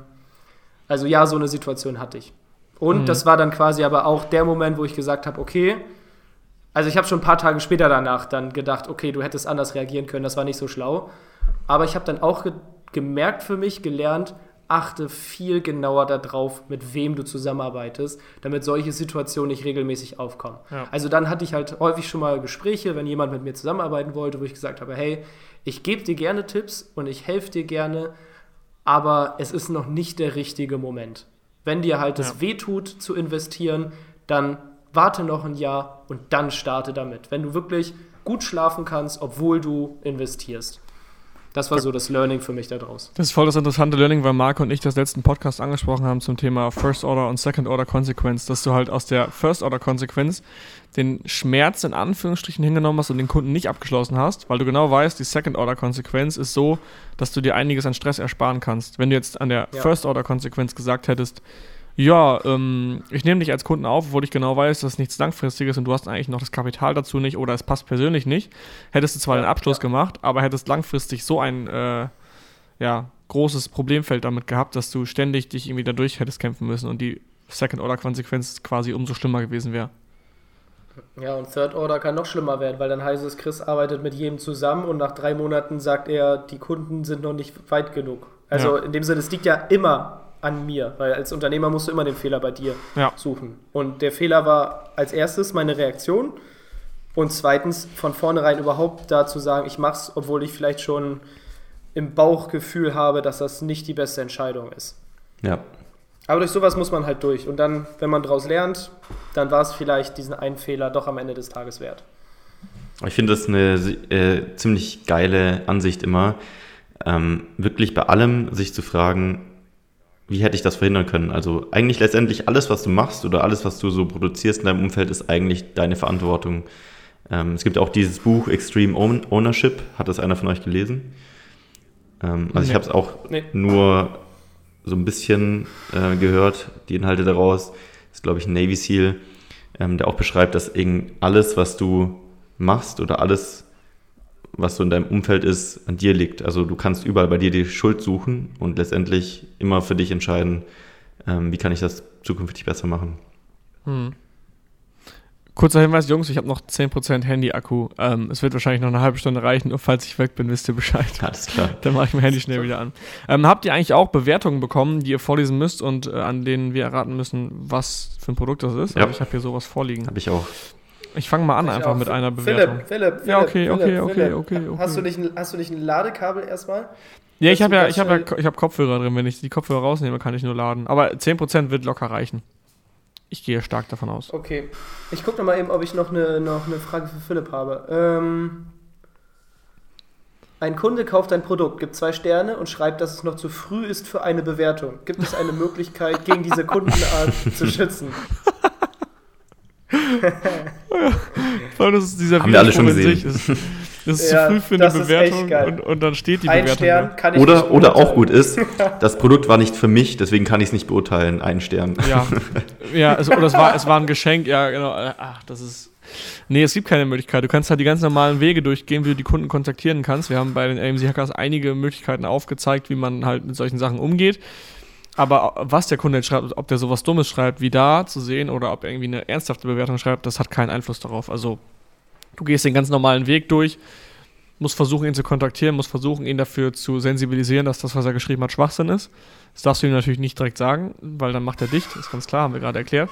also ja, so eine Situation hatte ich. Und mhm. das war dann quasi aber auch der Moment, wo ich gesagt habe, okay, also ich habe schon ein paar Tage später danach dann gedacht, okay, du hättest anders reagieren können, das war nicht so schlau. Aber ich habe dann auch ge gemerkt für mich, gelernt, achte viel genauer darauf, mit wem du zusammenarbeitest, damit solche Situationen nicht regelmäßig aufkommen. Ja. Also dann hatte ich halt häufig schon mal Gespräche, wenn jemand mit mir zusammenarbeiten wollte, wo ich gesagt habe, hey, ich gebe dir gerne Tipps und ich helfe dir gerne, aber es ist noch nicht der richtige Moment. Wenn dir halt es ja. wehtut zu investieren, dann warte noch ein Jahr und dann starte damit. Wenn du wirklich gut schlafen kannst, obwohl du investierst. Das war so das Learning für mich daraus. Das ist voll das interessante Learning, weil Marco und ich das letzten Podcast angesprochen haben zum Thema First Order und Second Order Consequence, dass du halt aus der First Order Consequence den Schmerz in Anführungsstrichen hingenommen hast und den Kunden nicht abgeschlossen hast, weil du genau weißt, die Second Order Konsequenz ist so, dass du dir einiges an Stress ersparen kannst. Wenn du jetzt an der ja. First Order Konsequenz gesagt hättest, ja, ähm, ich nehme dich als Kunden auf, obwohl ich genau weiß, dass es nichts Langfristiges und du hast eigentlich noch das Kapital dazu nicht oder es passt persönlich nicht. Hättest du zwar ja, den Abschluss ja. gemacht, aber hättest langfristig so ein äh, ja, großes Problemfeld damit gehabt, dass du ständig dich irgendwie dadurch hättest kämpfen müssen und die Second-Order-Konsequenz quasi umso schlimmer gewesen wäre. Ja, und Third Order kann noch schlimmer werden, weil dann heißt es, Chris arbeitet mit jedem zusammen und nach drei Monaten sagt er, die Kunden sind noch nicht weit genug. Also ja. in dem Sinne, es liegt ja immer an mir, weil als Unternehmer musst du immer den Fehler bei dir ja. suchen. Und der Fehler war als erstes meine Reaktion und zweitens von vornherein überhaupt da zu sagen, ich mach's, obwohl ich vielleicht schon im Bauchgefühl habe, dass das nicht die beste Entscheidung ist. Ja. Aber durch sowas muss man halt durch. Und dann, wenn man daraus lernt, dann war es vielleicht diesen einen Fehler doch am Ende des Tages wert. Ich finde das eine äh, ziemlich geile Ansicht immer, ähm, wirklich bei allem sich zu fragen, wie hätte ich das verhindern können? Also eigentlich letztendlich alles, was du machst oder alles, was du so produzierst in deinem Umfeld, ist eigentlich deine Verantwortung. Ähm, es gibt auch dieses Buch Extreme Ownership. Hat das einer von euch gelesen? Ähm, also nee. ich habe es auch nee. nur so ein bisschen äh, gehört, die Inhalte daraus. Das ist, glaube ich, ein Navy SEAL, ähm, der auch beschreibt, dass irgend alles, was du machst oder alles, was so in deinem Umfeld ist, an dir liegt. Also du kannst überall bei dir die Schuld suchen und letztendlich immer für dich entscheiden, ähm, wie kann ich das zukünftig besser machen. Hm. Kurzer Hinweis, Jungs, ich habe noch 10% Handy-Akku. Ähm, es wird wahrscheinlich noch eine halbe Stunde reichen und falls ich weg bin, wisst ihr Bescheid. Alles klar. Dann mache ich mein Handy schnell wieder an. Ähm, habt ihr eigentlich auch Bewertungen bekommen, die ihr vorlesen müsst und äh, an denen wir erraten müssen, was für ein Produkt das ist? Ja. Also ich habe hier sowas vorliegen. Habe ich auch. Ich fange mal an, ich einfach auch. mit einer Bewertung. Philipp, Philipp, Philipp. Ja, okay, okay, Philipp, okay, okay, okay, Hast du nicht ein, hast du nicht ein Ladekabel erstmal? Ja, ich habe ja, ich habe ja, ich habe Kopfhörer drin. Wenn ich die Kopfhörer rausnehme, kann ich nur laden. Aber 10% wird locker reichen. Ich gehe stark davon aus. Okay. Ich gucke mal eben, ob ich noch eine, noch eine Frage für Philipp habe. Ähm, ein Kunde kauft ein Produkt, gibt zwei Sterne und schreibt, dass es noch zu früh ist für eine Bewertung. Gibt es eine Möglichkeit, gegen diese Kundenart zu schützen? Vor allem, das ist dieser Haben wir alle schon gesehen. Ist, Das ist Ja, zu früh für eine Bewertung und, und dann steht die Ein Bewertung. Stern da. kann ich nicht Oder, oder auch gut ist, das Produkt war nicht für mich, deswegen kann ich es nicht beurteilen. Ein Stern. Ja, ja es, oder es war, es war ein Geschenk, ja, genau. Ach, das ist. Nee, es gibt keine Möglichkeit. Du kannst halt die ganz normalen Wege durchgehen, wie du die Kunden kontaktieren kannst. Wir haben bei den AMC Hackers einige Möglichkeiten aufgezeigt, wie man halt mit solchen Sachen umgeht. Aber was der Kunde jetzt schreibt, ob der sowas Dummes schreibt, wie da zu sehen, oder ob er irgendwie eine ernsthafte Bewertung schreibt, das hat keinen Einfluss darauf. Also, du gehst den ganz normalen Weg durch, musst versuchen, ihn zu kontaktieren, musst versuchen, ihn dafür zu sensibilisieren, dass das, was er geschrieben hat, Schwachsinn ist. Das darfst du ihm natürlich nicht direkt sagen, weil dann macht er dicht, ist ganz klar, haben wir gerade erklärt.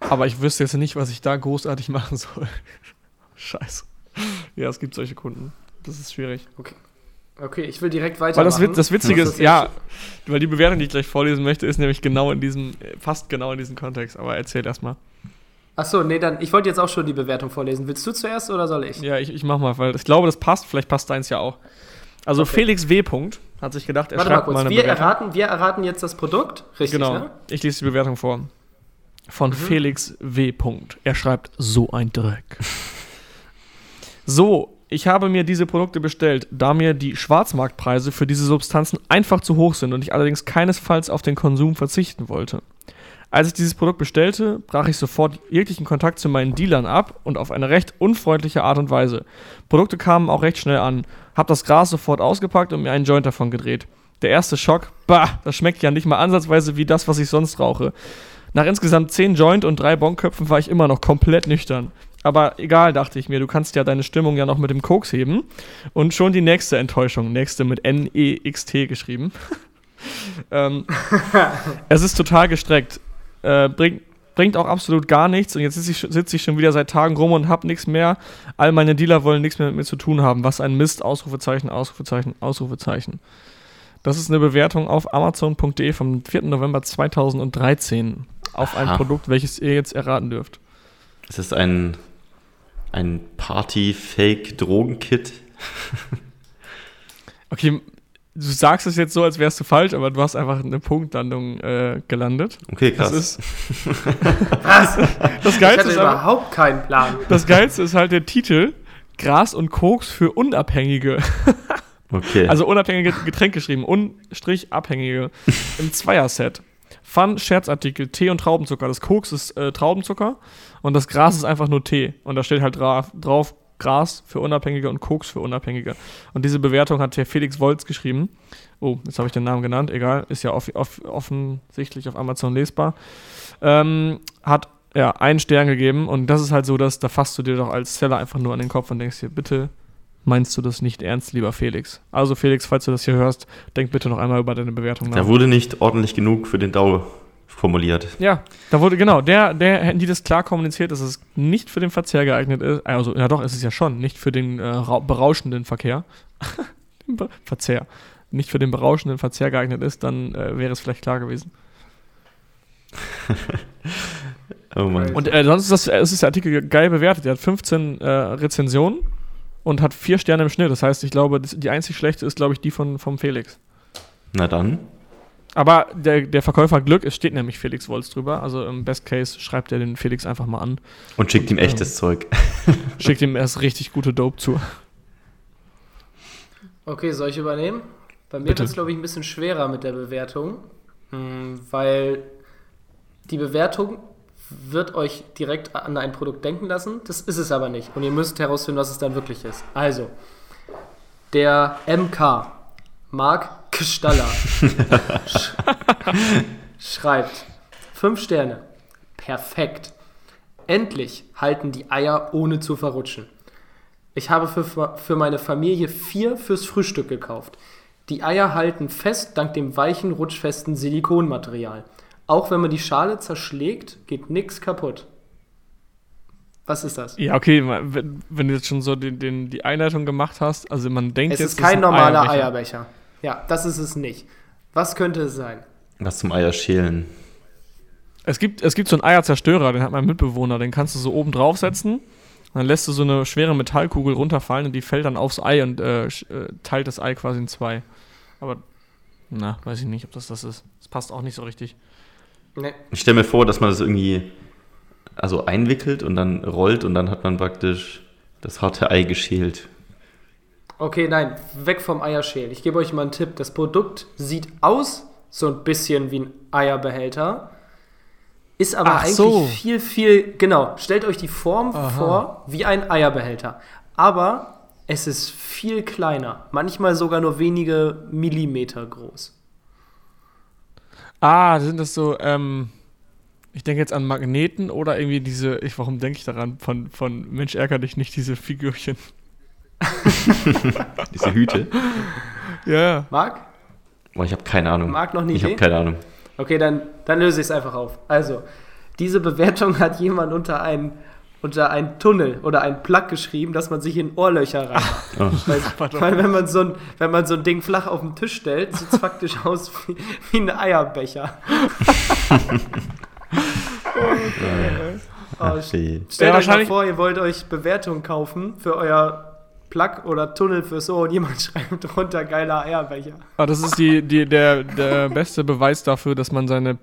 Aber ich wüsste jetzt nicht, was ich da großartig machen soll. Scheiße. Ja, es gibt solche Kunden. Das ist schwierig. Okay, ich will direkt Weil weitermachen. das, Witz, das Witzige Das ist, ja, weil die Bewertung, die ich gleich vorlesen möchte, ist nämlich genau in diesem, fast genau in diesem Kontext. Aber erzähl erst mal. Achso, nee, dann, ich wollte jetzt auch schon die Bewertung vorlesen. Willst du zuerst oder soll ich? Ja, ich, ich mach mal, weil ich glaube, das passt. Vielleicht passt deins ja auch. Also Okay. Felix W. Punkt hat sich gedacht, er Warte mal schreibt kurz. mal eine wir, Bewertung. erraten, wir erraten jetzt das Produkt. Richtig, genau. ne? Ich lese die Bewertung vor. Von Felix W. Punkt. Er schreibt so ein Dreck. so, ich habe mir diese Produkte bestellt, da mir die Schwarzmarktpreise für diese Substanzen einfach zu hoch sind und ich allerdings keinesfalls auf den Konsum verzichten wollte. Als ich dieses Produkt bestellte, brach ich sofort jeglichen Kontakt zu meinen Dealern ab und auf eine recht unfreundliche Art und Weise. Produkte kamen auch recht schnell an. Hab das Gras sofort ausgepackt und mir einen Joint davon gedreht. Der erste Schock, bah, das schmeckt ja nicht mal ansatzweise wie das, was ich sonst rauche. Nach insgesamt 10 Joint und 3 Bonköpfen war ich immer noch komplett nüchtern. Aber egal, dachte ich mir, du kannst ja deine Stimmung ja noch mit dem Koks heben. Und schon die nächste Enttäuschung, nächste mit N-E-X-T geschrieben. ähm, es ist total gestreckt. Äh, bringt, bringt auch absolut gar nichts. Und jetzt sitze ich, sitz ich schon wieder seit Tagen rum und hab nichts mehr. All meine Dealer wollen nichts mehr mit mir zu tun haben. Was ein Mist. Ausrufezeichen, Ausrufezeichen, Ausrufezeichen. Das ist eine Bewertung auf amazon.de vom 4. November 2013 auf ein Aha. Produkt, welches ihr jetzt erraten dürft. Es ist ein, ein Party-Fake-Drogenkit. Okay, du sagst es jetzt so, als wärst du falsch, aber du hast einfach eine Punktlandung äh, gelandet. Okay, krass. Das ist. Was? Das Ich Geilste hatte ist, aber, überhaupt keinen Plan. das Geilste ist halt der Titel: Gras und Koks für Unabhängige. okay. Also unabhängige Getränk geschrieben. Unstrich Abhängige. Im Zweierset. Fun, Scherzartikel, Tee und Traubenzucker. Das Koks ist äh, Traubenzucker und das Gras ist einfach nur Tee. Und da steht halt drauf, drauf Gras für Unabhängige und Koks für Unabhängige. Und diese Bewertung hat der Felix Wolz geschrieben. Oh, jetzt habe ich den Namen genannt. Egal, ist ja off off offensichtlich auf Amazon lesbar. Ähm, hat ja einen Stern gegeben und das ist halt so, dass da fasst du dir doch als Seller einfach nur an den Kopf und denkst dir, bitte meinst du das nicht ernst, lieber Felix? Also Felix, falls du das hier hörst, denk bitte noch einmal über deine Bewertung nach. da wurde nicht ordentlich genug für den DAO formuliert. Ja, da wurde, genau, der, der, hätten die das klar kommuniziert, dass es nicht für den Verzehr geeignet ist. Also, ja doch, ist es ja schon, nicht für den äh, rau- berauschenden Verkehr. Verzehr. Nicht für den berauschenden Verzehr geeignet ist, dann äh, wäre es vielleicht klar gewesen. Oh Mann. Und äh, sonst ist, das, äh, ist der Artikel geil bewertet. Er hat 15 äh, Rezensionen und hat vier Sterne im Schnitt. Das heißt, ich glaube, die einzig schlechte ist, glaube ich, die von, vom Felix. Na dann. Aber der, der Verkäufer hat Glück, es steht nämlich Felix Wolz drüber. Also im Best Case schreibt er den Felix einfach mal an. Und schickt ihm Und, echtes Zeug. Schickt ihm erst richtig gute Dope zu. Okay, soll ich übernehmen? Bei mir wird es, glaube ich, ein bisschen schwerer mit der Bewertung, mh, weil die Bewertung wird euch direkt an ein Produkt denken lassen. Das ist es aber nicht. Und ihr müsst herausfinden, was es dann wirklich ist. Also, der MK, Marc Gestaller, sch schreibt 5 Sterne. Perfekt. Endlich halten die Eier ohne zu verrutschen. Ich habe für, für meine Familie vier fürs Frühstück gekauft. Die Eier halten fest dank dem weichen, rutschfesten Silikonmaterial. Auch wenn man die Schale zerschlägt, geht nichts kaputt. Was ist das? Ja, okay, wenn, wenn du jetzt schon so den, den, die Einleitung gemacht hast, also man denkt Es jetzt. ist kein ein normaler Eierbecher. Eierbecher. Ja, das ist es nicht. Was könnte es sein? Was zum Eier schälen. Es gibt, es gibt so einen Eierzerstörer, den hat mein Mitbewohner, den kannst du so oben draufsetzen. Dann lässt du so eine schwere Metallkugel runterfallen und die fällt dann aufs Ei und äh, äh, teilt das Ei quasi in zwei. Aber, na, weiß ich nicht, ob das das ist. Das passt auch nicht so richtig. Nee. Ich stelle mir vor, dass man das irgendwie also einwickelt und dann rollt und dann hat man praktisch das harte Ei geschält. Okay, nein, weg vom Eierschälen. Ich gebe euch mal einen Tipp. Das Produkt sieht aus so ein bisschen wie ein Eierbehälter, ist aber Ach eigentlich so. viel, viel. Genau, stellt euch die Form Aha. vor wie ein Eierbehälter. Aber es ist viel kleiner. Manchmal sogar nur wenige Millimeter groß. Ah, sind das so, ähm, ich denke jetzt an Magneten oder irgendwie diese, ich, warum denke ich daran, von, von Mensch ärger dich nicht, diese Figürchen. Diese Hüte. Ja. Marc? Boah, ich habe keine Ahnung. Marc noch eine ich habe keine Ahnung. Okay, dann, dann löse ich es einfach auf. Also, diese Bewertung hat jemand unter einen, unter einen Tunnel oder einen Plug geschrieben, dass man sich in Ohrlöcher rein. Oh. Weil, Pardon. weil wenn, man so ein, wenn man so ein Ding flach auf den Tisch stellt, sieht es faktisch aus wie, wie ein Eierbecher. Ach, Oh, shit. Stellt Ja, euch mal vor, ihr wollt euch Bewertungen kaufen für euer Plug oder Tunnel fürs Ohr und jemand schreibt drunter geiler Eierbecher. Ah, das ist die, die, der, der beste Beweis dafür, dass man seine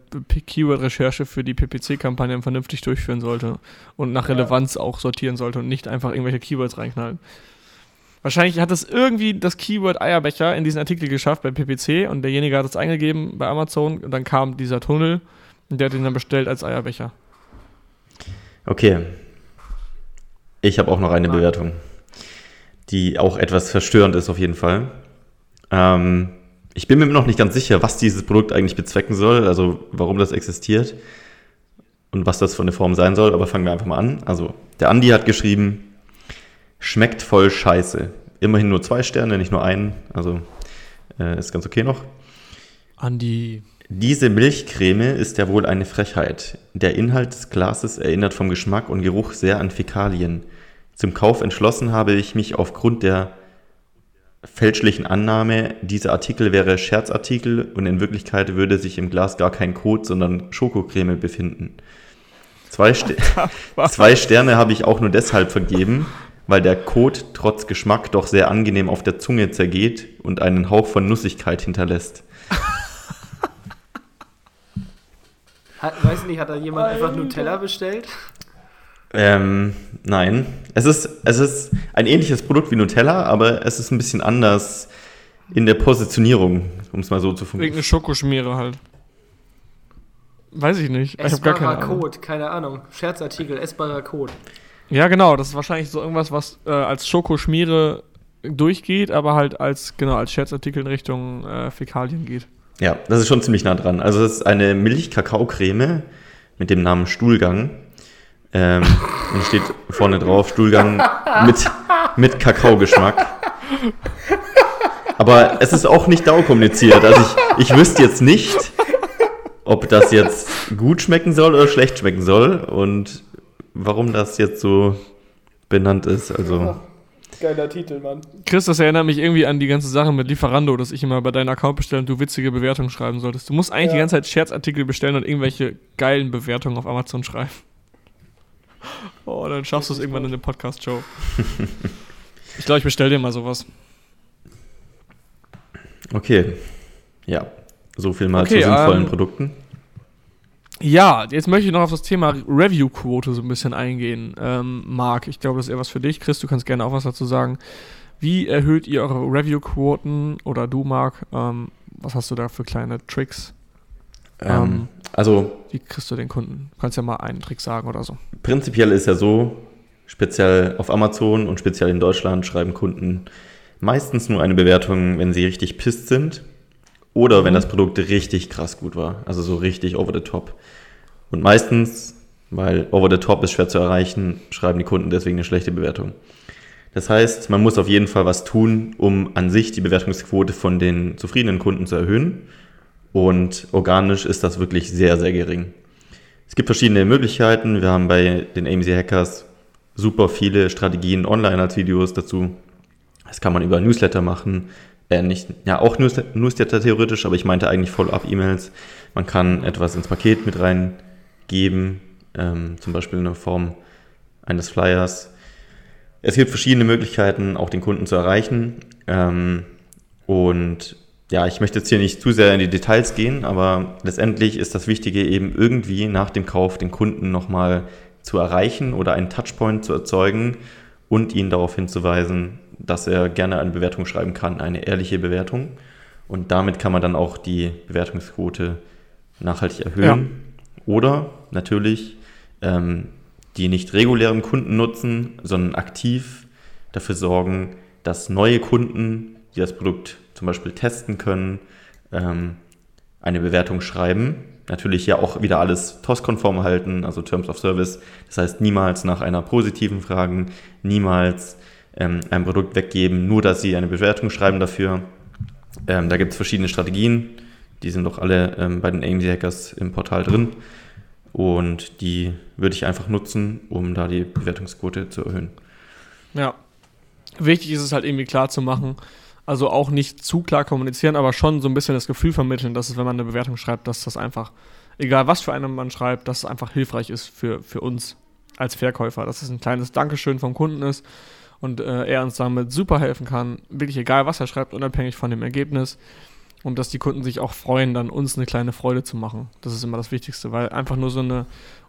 Keyword-Recherche für die PPC-Kampagnen vernünftig durchführen sollte und nach Relevanz auch sortieren sollte und nicht einfach irgendwelche Keywords reinknallen. Wahrscheinlich hat es irgendwie das Keyword Eierbecher in diesen Artikel geschafft bei PPC und derjenige hat es eingegeben bei Amazon und dann kam dieser Tunnel und der hat ihn dann bestellt als Eierbecher. Okay. Ich habe auch noch eine Bewertung, die auch etwas verstörend ist auf jeden Fall. Ähm, ich bin mir noch nicht ganz sicher, was dieses Produkt eigentlich bezwecken soll, also warum das existiert und was das für eine Form sein soll, aber fangen wir einfach mal an. Also, der Andi hat geschrieben, schmeckt voll scheiße. Immerhin nur zwei Sterne, nicht nur einen, also äh, ist ganz okay noch. Andi. Diese Milchcreme ist ja wohl eine Frechheit. Der Inhalt des Glases erinnert vom Geschmack und Geruch sehr an Fäkalien. Zum Kauf entschlossen habe ich mich aufgrund der fälschlichen Annahme, dieser Artikel wäre Scherzartikel und in Wirklichkeit würde sich im Glas gar kein Kot, sondern Schokocreme befinden. Zwei, Ste zwei Sterne habe ich auch nur deshalb vergeben, weil der Kot trotz Geschmack doch sehr angenehm auf der Zunge zergeht und einen Hauch von Nussigkeit hinterlässt. Hat, weiß nicht, hat da jemand einfach Nutella bestellt? Ähm, nein. Es ist, es ist ein ähnliches Produkt wie Nutella, aber es ist ein bisschen anders in der Positionierung, um es mal so zu formulieren. Irgendeine Schokoschmiere halt. Weiß ich nicht. Ich habe gar keine Essbarer Ahnung. Code, keine Ahnung. Scherzartikel, essbarer Code. Ja, genau. Das ist wahrscheinlich so irgendwas, was äh, als Schokoschmiere durchgeht, aber halt als, genau, als Scherzartikel in Richtung äh, Fäkalien geht. Ja, das ist schon ziemlich nah dran. Also es ist eine Milch-Kakao-Creme mit dem Namen Stuhlgang. Ähm, und steht vorne drauf Stuhlgang mit, mit Kakaogeschmack. Aber es ist auch nicht dauerkommuniziert. Also ich, ich wüsste jetzt nicht, ob das jetzt gut schmecken soll oder schlecht schmecken soll und warum das jetzt so benannt ist. Also Geiler Titel, Mann. Chris, das erinnert mich irgendwie an die ganze Sache mit Lieferando, dass ich immer bei deinem Account bestelle und du witzige Bewertungen schreiben solltest. Du musst eigentlich Ja. die ganze Zeit Scherzartikel bestellen und irgendwelche geilen Bewertungen auf Amazon schreiben. Oh, dann schaffst du es irgendwann in der Podcast-Show. Ich glaube, ich bestelle dir mal sowas. okay, ja, so viel mal Okay, zu sinnvollen ähm, Produkten. Ja, jetzt möchte ich noch auf das Thema Review-Quote so ein bisschen eingehen. Ähm, Marc, ich glaube, das ist eher was für dich. Chris, du kannst gerne auch was dazu sagen. Wie erhöht ihr eure Review-Quoten? Oder du, Marc, ähm, was hast du da für kleine Tricks? Ähm, also Wie kriegst du den Kunden? Du kannst ja mal einen Trick sagen oder so. Prinzipiell ist ja so, speziell auf Amazon und speziell in Deutschland schreiben Kunden meistens nur eine Bewertung, wenn sie richtig pisst sind oder wenn das Produkt richtig krass gut war, also so richtig over the top. Und meistens, weil over the top ist schwer zu erreichen, schreiben die Kunden deswegen eine schlechte Bewertung. Das heißt, man muss auf jeden Fall was tun, um an sich die Bewertungsquote von den zufriedenen Kunden zu erhöhen. Und organisch ist das wirklich sehr, sehr gering. Es gibt verschiedene Möglichkeiten. Wir haben bei den AMC Hackers super viele Strategien online als Videos dazu. Das kann man über Newsletter machen. Äh, nicht, ja, auch Newsletter, Newsletter theoretisch, aber ich meinte eigentlich Follow-up-E-Mails. Man kann etwas ins Paket mit reingeben, ähm, zum Beispiel in der Form eines Flyers. Es gibt verschiedene Möglichkeiten, auch den Kunden zu erreichen. Ähm, und ja, ich möchte jetzt hier nicht zu sehr in die Details gehen, aber letztendlich ist das Wichtige eben irgendwie nach dem Kauf den Kunden nochmal zu erreichen oder einen Touchpoint zu erzeugen und ihn darauf hinzuweisen, dass er gerne eine Bewertung schreiben kann, eine ehrliche Bewertung. Und damit kann man dann auch die Bewertungsquote nachhaltig erhöhen. Ja. Oder natürlich ähm, die nicht regulären Kunden nutzen, sondern aktiv dafür sorgen, dass neue Kunden, die das Produkt zum Beispiel testen können, ähm, eine Bewertung schreiben. Natürlich ja auch wieder alles TOS-konform halten, also Terms of Service. Das heißt, niemals nach einer positiven fragen, niemals ähm, ein Produkt weggeben, nur dass sie eine Bewertung schreiben dafür. Ähm, da gibt es verschiedene Strategien, die sind doch alle ähm, bei den AMD Hackers im Portal drin. Und die würde ich einfach nutzen, um da die Bewertungsquote zu erhöhen. Ja. Wichtig ist es halt irgendwie klar zu machen, also auch nicht zu klar kommunizieren, aber schon so ein bisschen das Gefühl vermitteln, dass es, wenn man eine Bewertung schreibt, dass das einfach, egal was für einen man schreibt, dass es einfach hilfreich ist für, für uns als Verkäufer, dass es ein kleines Dankeschön vom Kunden ist und äh, er uns damit super helfen kann, wirklich egal was er schreibt, unabhängig von dem Ergebnis und dass die Kunden sich auch freuen, dann uns eine kleine Freude zu machen. Das ist immer das Wichtigste, weil einfach nur so eine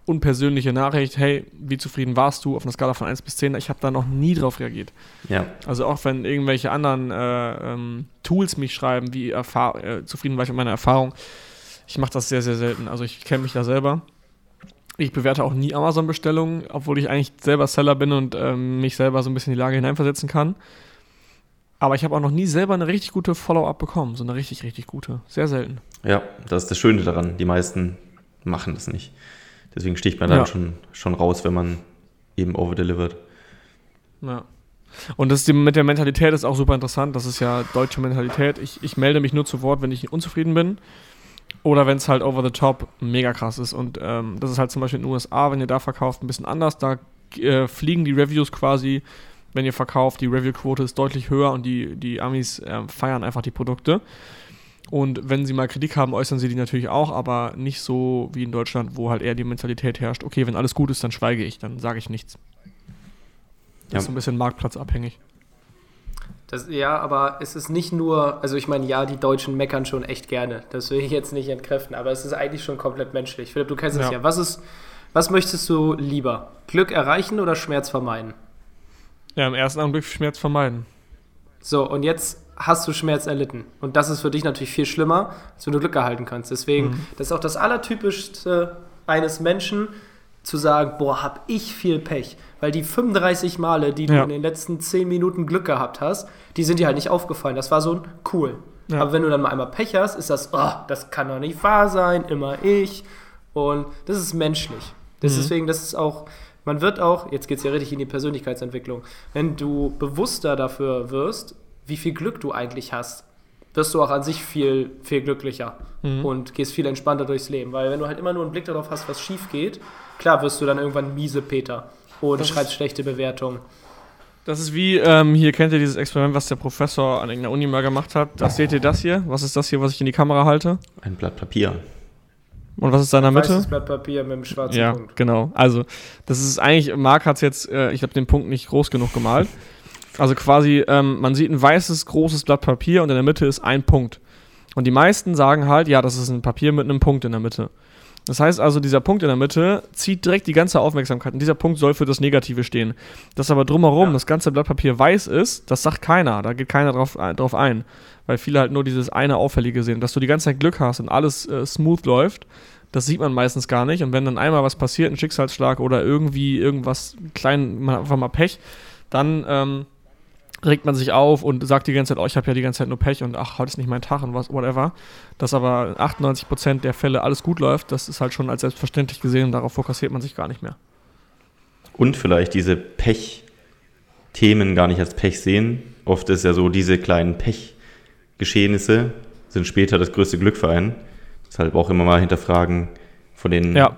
unpersönliche Nachricht, hey, wie zufrieden warst du auf einer Skala von 1 bis 10, ich habe da noch nie drauf reagiert. Ja. Also auch wenn irgendwelche anderen äh, ähm, Tools mich schreiben, wie Erfahr äh, zufrieden war ich mit meiner Erfahrung, ich mache das sehr, sehr selten. Also ich kenne mich da selber. Ich bewerte auch nie Amazon-Bestellungen, obwohl ich eigentlich selber Seller bin und ähm, mich selber so ein bisschen in die Lage hineinversetzen kann. Aber ich habe auch noch nie selber eine richtig gute Follow-up bekommen. So eine richtig, richtig gute. Sehr selten. Ja, das ist das Schöne daran. Die meisten machen das nicht. Deswegen sticht man dann ja. schon, schon raus, wenn man eben overdelivert. Ja. Und das mit der Mentalität ist auch super interessant. Das ist ja deutsche Mentalität. Ich, ich melde mich nur zu Wort, wenn ich unzufrieden bin. Oder wenn es halt over the top mega krass ist. Und ähm, das ist halt zum Beispiel in den USA, wenn ihr da verkauft, ein bisschen anders. Da äh, fliegen die Reviews quasi wenn ihr verkauft. Die Review-Quote ist deutlich höher und die, die Amis äh, feiern einfach die Produkte. Und wenn sie mal Kritik haben, äußern sie die natürlich auch, aber nicht so wie in Deutschland, wo halt eher die Mentalität herrscht, okay, wenn alles gut ist, dann schweige ich, dann sage ich nichts. Das ja. ist so ein bisschen marktplatzabhängig. Das, ja, aber es ist nicht nur, also ich meine, ja, die Deutschen meckern schon echt gerne. Das will ich jetzt nicht entkräften, aber es ist eigentlich schon komplett menschlich. Philipp, du kennst es ja. ja. Was ist, was möchtest du lieber? Glück erreichen oder Schmerz vermeiden? Ja, im ersten Augenblick Schmerz vermeiden. So, und jetzt hast du Schmerz erlitten. Und das ist für dich natürlich viel schlimmer, als wenn du Glück erhalten kannst. Deswegen, mhm. das ist auch das Allertypischste eines Menschen, zu sagen, boah, hab ich viel Pech. Weil die 35 Male, die du ja. in den letzten 10 Minuten Glück gehabt hast, die sind dir halt nicht aufgefallen. Das war so ein cool. Ja. Aber wenn du dann mal einmal Pech hast, ist das, oh, das kann doch nicht wahr sein, immer ich. Und das ist menschlich. Das mhm. Deswegen, das ist auch, man wird auch, jetzt geht es ja richtig in die Persönlichkeitsentwicklung, wenn du bewusster dafür wirst, wie viel Glück du eigentlich hast, wirst du auch an sich viel, viel glücklicher mhm. und gehst viel entspannter durchs Leben. Weil wenn du halt immer nur einen Blick darauf hast, was schief geht, klar wirst du dann irgendwann miese Peter und das schreibst schlechte Bewertungen. Das ist wie, ähm, hier kennt ihr dieses Experiment, was der Professor an irgendeiner Uni mal gemacht hat. Das seht ihr das hier? Was ist das hier, was ich in die Kamera halte? Ein Blatt Papier. Und was ist da in der Mitte? Weißes Blatt Papier mit einem schwarzen ja, Punkt. genau. Also, das ist eigentlich, Marc hat es jetzt, äh, ich habe den Punkt nicht groß genug gemalt. Also quasi, ähm, man sieht ein weißes, großes Blatt Papier und in der Mitte ist ein Punkt. Und die meisten sagen halt, ja, das ist ein Papier mit einem Punkt in der Mitte. Das heißt also, dieser Punkt in der Mitte zieht direkt die ganze Aufmerksamkeit. Und dieser Punkt soll für das Negative stehen. Dass aber drumherum ja. das ganze Blatt Papier weiß ist, das sagt keiner. Da geht keiner drauf, äh, drauf ein. Weil viele halt nur dieses eine Auffällige sehen. Dass du die ganze Zeit Glück hast und alles äh, smooth läuft, das sieht man meistens gar nicht. Und wenn dann einmal was passiert, ein Schicksalsschlag oder irgendwie irgendwas klein, einfach mal Pech, dann ähm, regt man sich auf und sagt die ganze Zeit, oh, ich habe ja die ganze Zeit nur Pech und ach, heute ist nicht mein Tag und was, whatever. Dass aber 98% der Fälle alles gut läuft, das ist halt schon als selbstverständlich gesehen und darauf fokussiert man sich gar nicht mehr. Und vielleicht diese Pech-Themen gar nicht als Pech sehen. Oft ist ja so, diese kleinen Pech-Geschehnisse sind später das größte Glück für einen. Deshalb auch immer mal hinterfragen von den. Ja.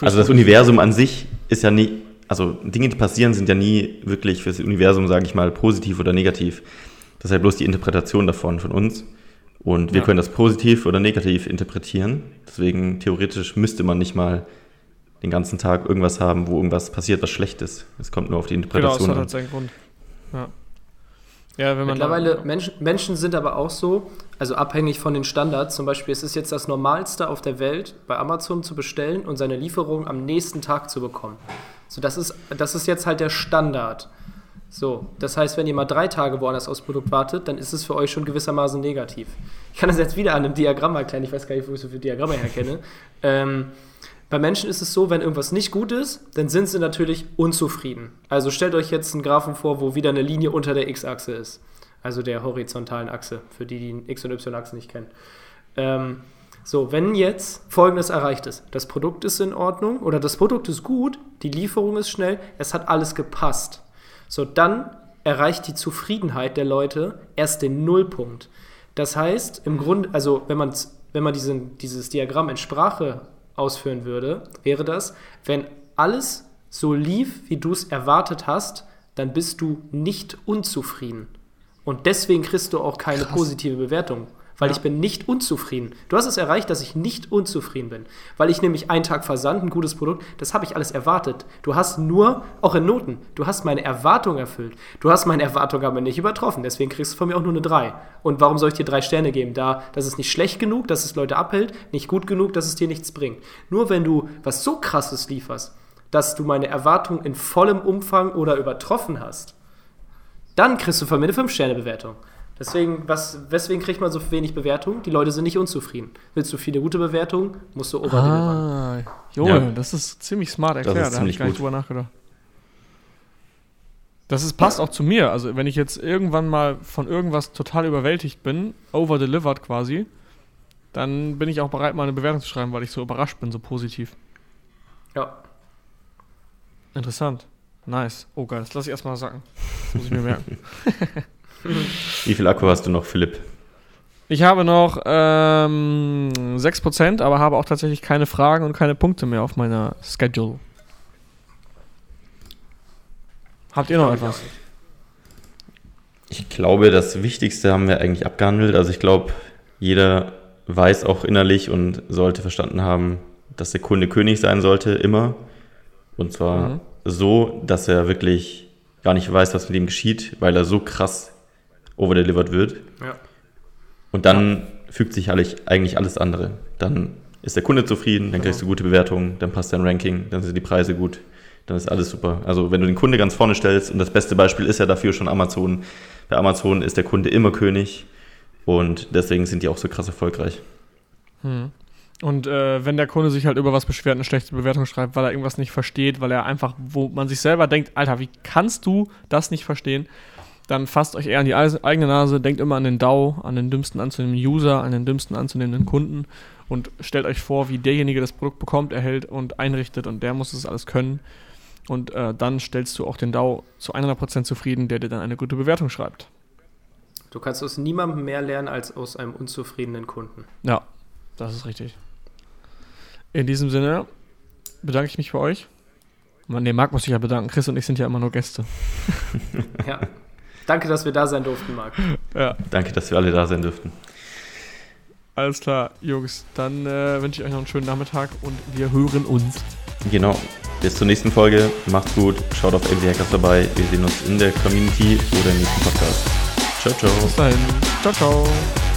also das Universum an sich ist ja nie, also Dinge, die passieren, sind ja nie wirklich für das Universum, sage ich mal, positiv oder negativ. Das ist halt bloß die Interpretation davon von uns. Und wir ja. können das positiv oder negativ interpretieren. Deswegen theoretisch müsste man nicht mal den ganzen Tag irgendwas haben, wo irgendwas passiert, was schlecht ist. Es kommt nur auf die Interpretation genau, das hat seinen Grund. Ja. Ja, wenn man Mittlerweile, da, Menschen, Menschen sind aber auch so, also abhängig von den Standards. Zum Beispiel, es ist jetzt das Normalste auf der Welt, bei Amazon zu bestellen und seine Lieferung am nächsten Tag zu bekommen. So, das ist, das ist jetzt halt der Standard. So, das heißt, wenn ihr mal drei Tage woanders aufs Produkt wartet, dann ist es für euch schon gewissermaßen negativ. Ich kann das jetzt wieder an einem Diagramm erklären, ich weiß gar nicht, wo ich so viele Diagramme herkenne. ähm, bei Menschen ist es so, wenn irgendwas nicht gut ist, dann sind sie natürlich unzufrieden. Also stellt euch jetzt einen Graphen vor, wo wieder eine Linie unter der x-Achse ist. Also der horizontalen Achse, für die, die x- und y-Achse nicht kennen. Ähm, so, wenn jetzt Folgendes erreicht ist, das Produkt ist in Ordnung oder das Produkt ist gut, die Lieferung ist schnell, es hat alles gepasst. So, dann erreicht die Zufriedenheit der Leute erst den Nullpunkt. Das heißt, im Grunde, also wenn man, wenn man diesen, dieses Diagramm in Sprache ausführen würde, wäre das, wenn alles so lief, wie du es erwartet hast, dann bist du nicht unzufrieden. Und deswegen kriegst du auch keine Krass. positive Bewertung. Weil Ja. ich bin nicht unzufrieden. Du hast es erreicht, dass ich nicht unzufrieden bin. Weil ich nämlich einen Tag Versand, ein gutes Produkt, das habe ich alles erwartet. Du hast nur, auch in Noten, du hast meine Erwartung erfüllt. Du hast meine Erwartung aber nicht übertroffen. Deswegen kriegst du von mir auch nur eine 3. Und warum soll ich dir drei Sterne geben? Da, das ist nicht schlecht genug, dass es Leute abhält, nicht gut genug, dass es dir nichts bringt. Nur wenn du was so krasses lieferst, dass du meine Erwartung in vollem Umfang oder übertroffen hast, dann kriegst du von mir eine 5-Sterne-Bewertung. Deswegen, was, weswegen kriegt man so wenig Bewertung? Die Leute sind nicht unzufrieden. Willst du viele gute Bewertungen, musst du overdelivern. Ah, Junge, Ja. das ist ziemlich smart Das erklärt. ist Da habe ich gar nicht gut. drüber nachgedacht. Das ist, passt auch zu mir. Also, wenn ich jetzt irgendwann mal von irgendwas total überwältigt bin, overdelivered quasi, dann bin ich auch bereit, mal eine Bewertung zu schreiben, weil ich so überrascht bin, so positiv. Ja. Interessant. Nice. Oh geil, das lasse ich erstmal sacken. Das muss ich mir merken. Wie viel Akku hast du noch, Philipp? Ich habe noch ähm, 6%, aber habe auch tatsächlich keine Fragen und keine Punkte mehr auf meiner Schedule. Habt ihr noch etwas? Ich glaube, das Wichtigste haben wir eigentlich abgehandelt. Also ich glaube, jeder weiß auch innerlich und sollte verstanden haben, dass der Kunde König sein sollte, immer. Und zwar Mhm. so, dass er wirklich gar nicht weiß, was mit ihm geschieht, weil er so krass overdelivered wird. Ja. Und dann fügt sich eigentlich eigentlich alles andere. Dann ist der Kunde zufrieden, dann kriegst du gute Bewertungen, dann passt dein Ranking, dann sind die Preise gut, dann ist alles super. Also wenn du den Kunde ganz vorne stellst, und das beste Beispiel ist ja dafür schon Amazon. Bei Amazon ist der Kunde immer König und deswegen sind die auch so krass erfolgreich. Hm. Und äh, wenn der Kunde sich halt über was beschwert, eine schlechte Bewertung schreibt, weil er irgendwas nicht versteht, weil er einfach, wo man sich selber denkt, Alter, wie kannst du das nicht verstehen? Dann fasst euch eher an die eigene Nase, denkt immer an den DAO, an den dümmsten anzunehmenden User, an den dümmsten anzunehmenden Kunden und stellt euch vor, wie derjenige das Produkt bekommt, erhält und einrichtet und der muss das alles können. Und äh, dann stellst du auch den DAO zu 100% zufrieden, der dir dann eine gute Bewertung schreibt. Du kannst aus niemandem mehr lernen als aus einem unzufriedenen Kunden. Ja, das ist richtig. In diesem Sinne bedanke ich mich bei euch. Man, nee, Marc muss sich ja bedanken. Chris und ich sind ja immer nur Gäste. Ja. Danke, dass wir da sein durften, Marc. Ja, Danke, dass wir alle da sein dürften. alles klar, Jungs. Dann äh, wünsche ich euch noch einen schönen Nachmittag und wir hören uns. Genau. Bis zur nächsten Folge. Macht's gut. Schaut auf AV Hackers vorbei. Wir sehen uns in der Community oder im nächsten Podcast. Ciao, ciao. Bis dahin. Ciao, ciao.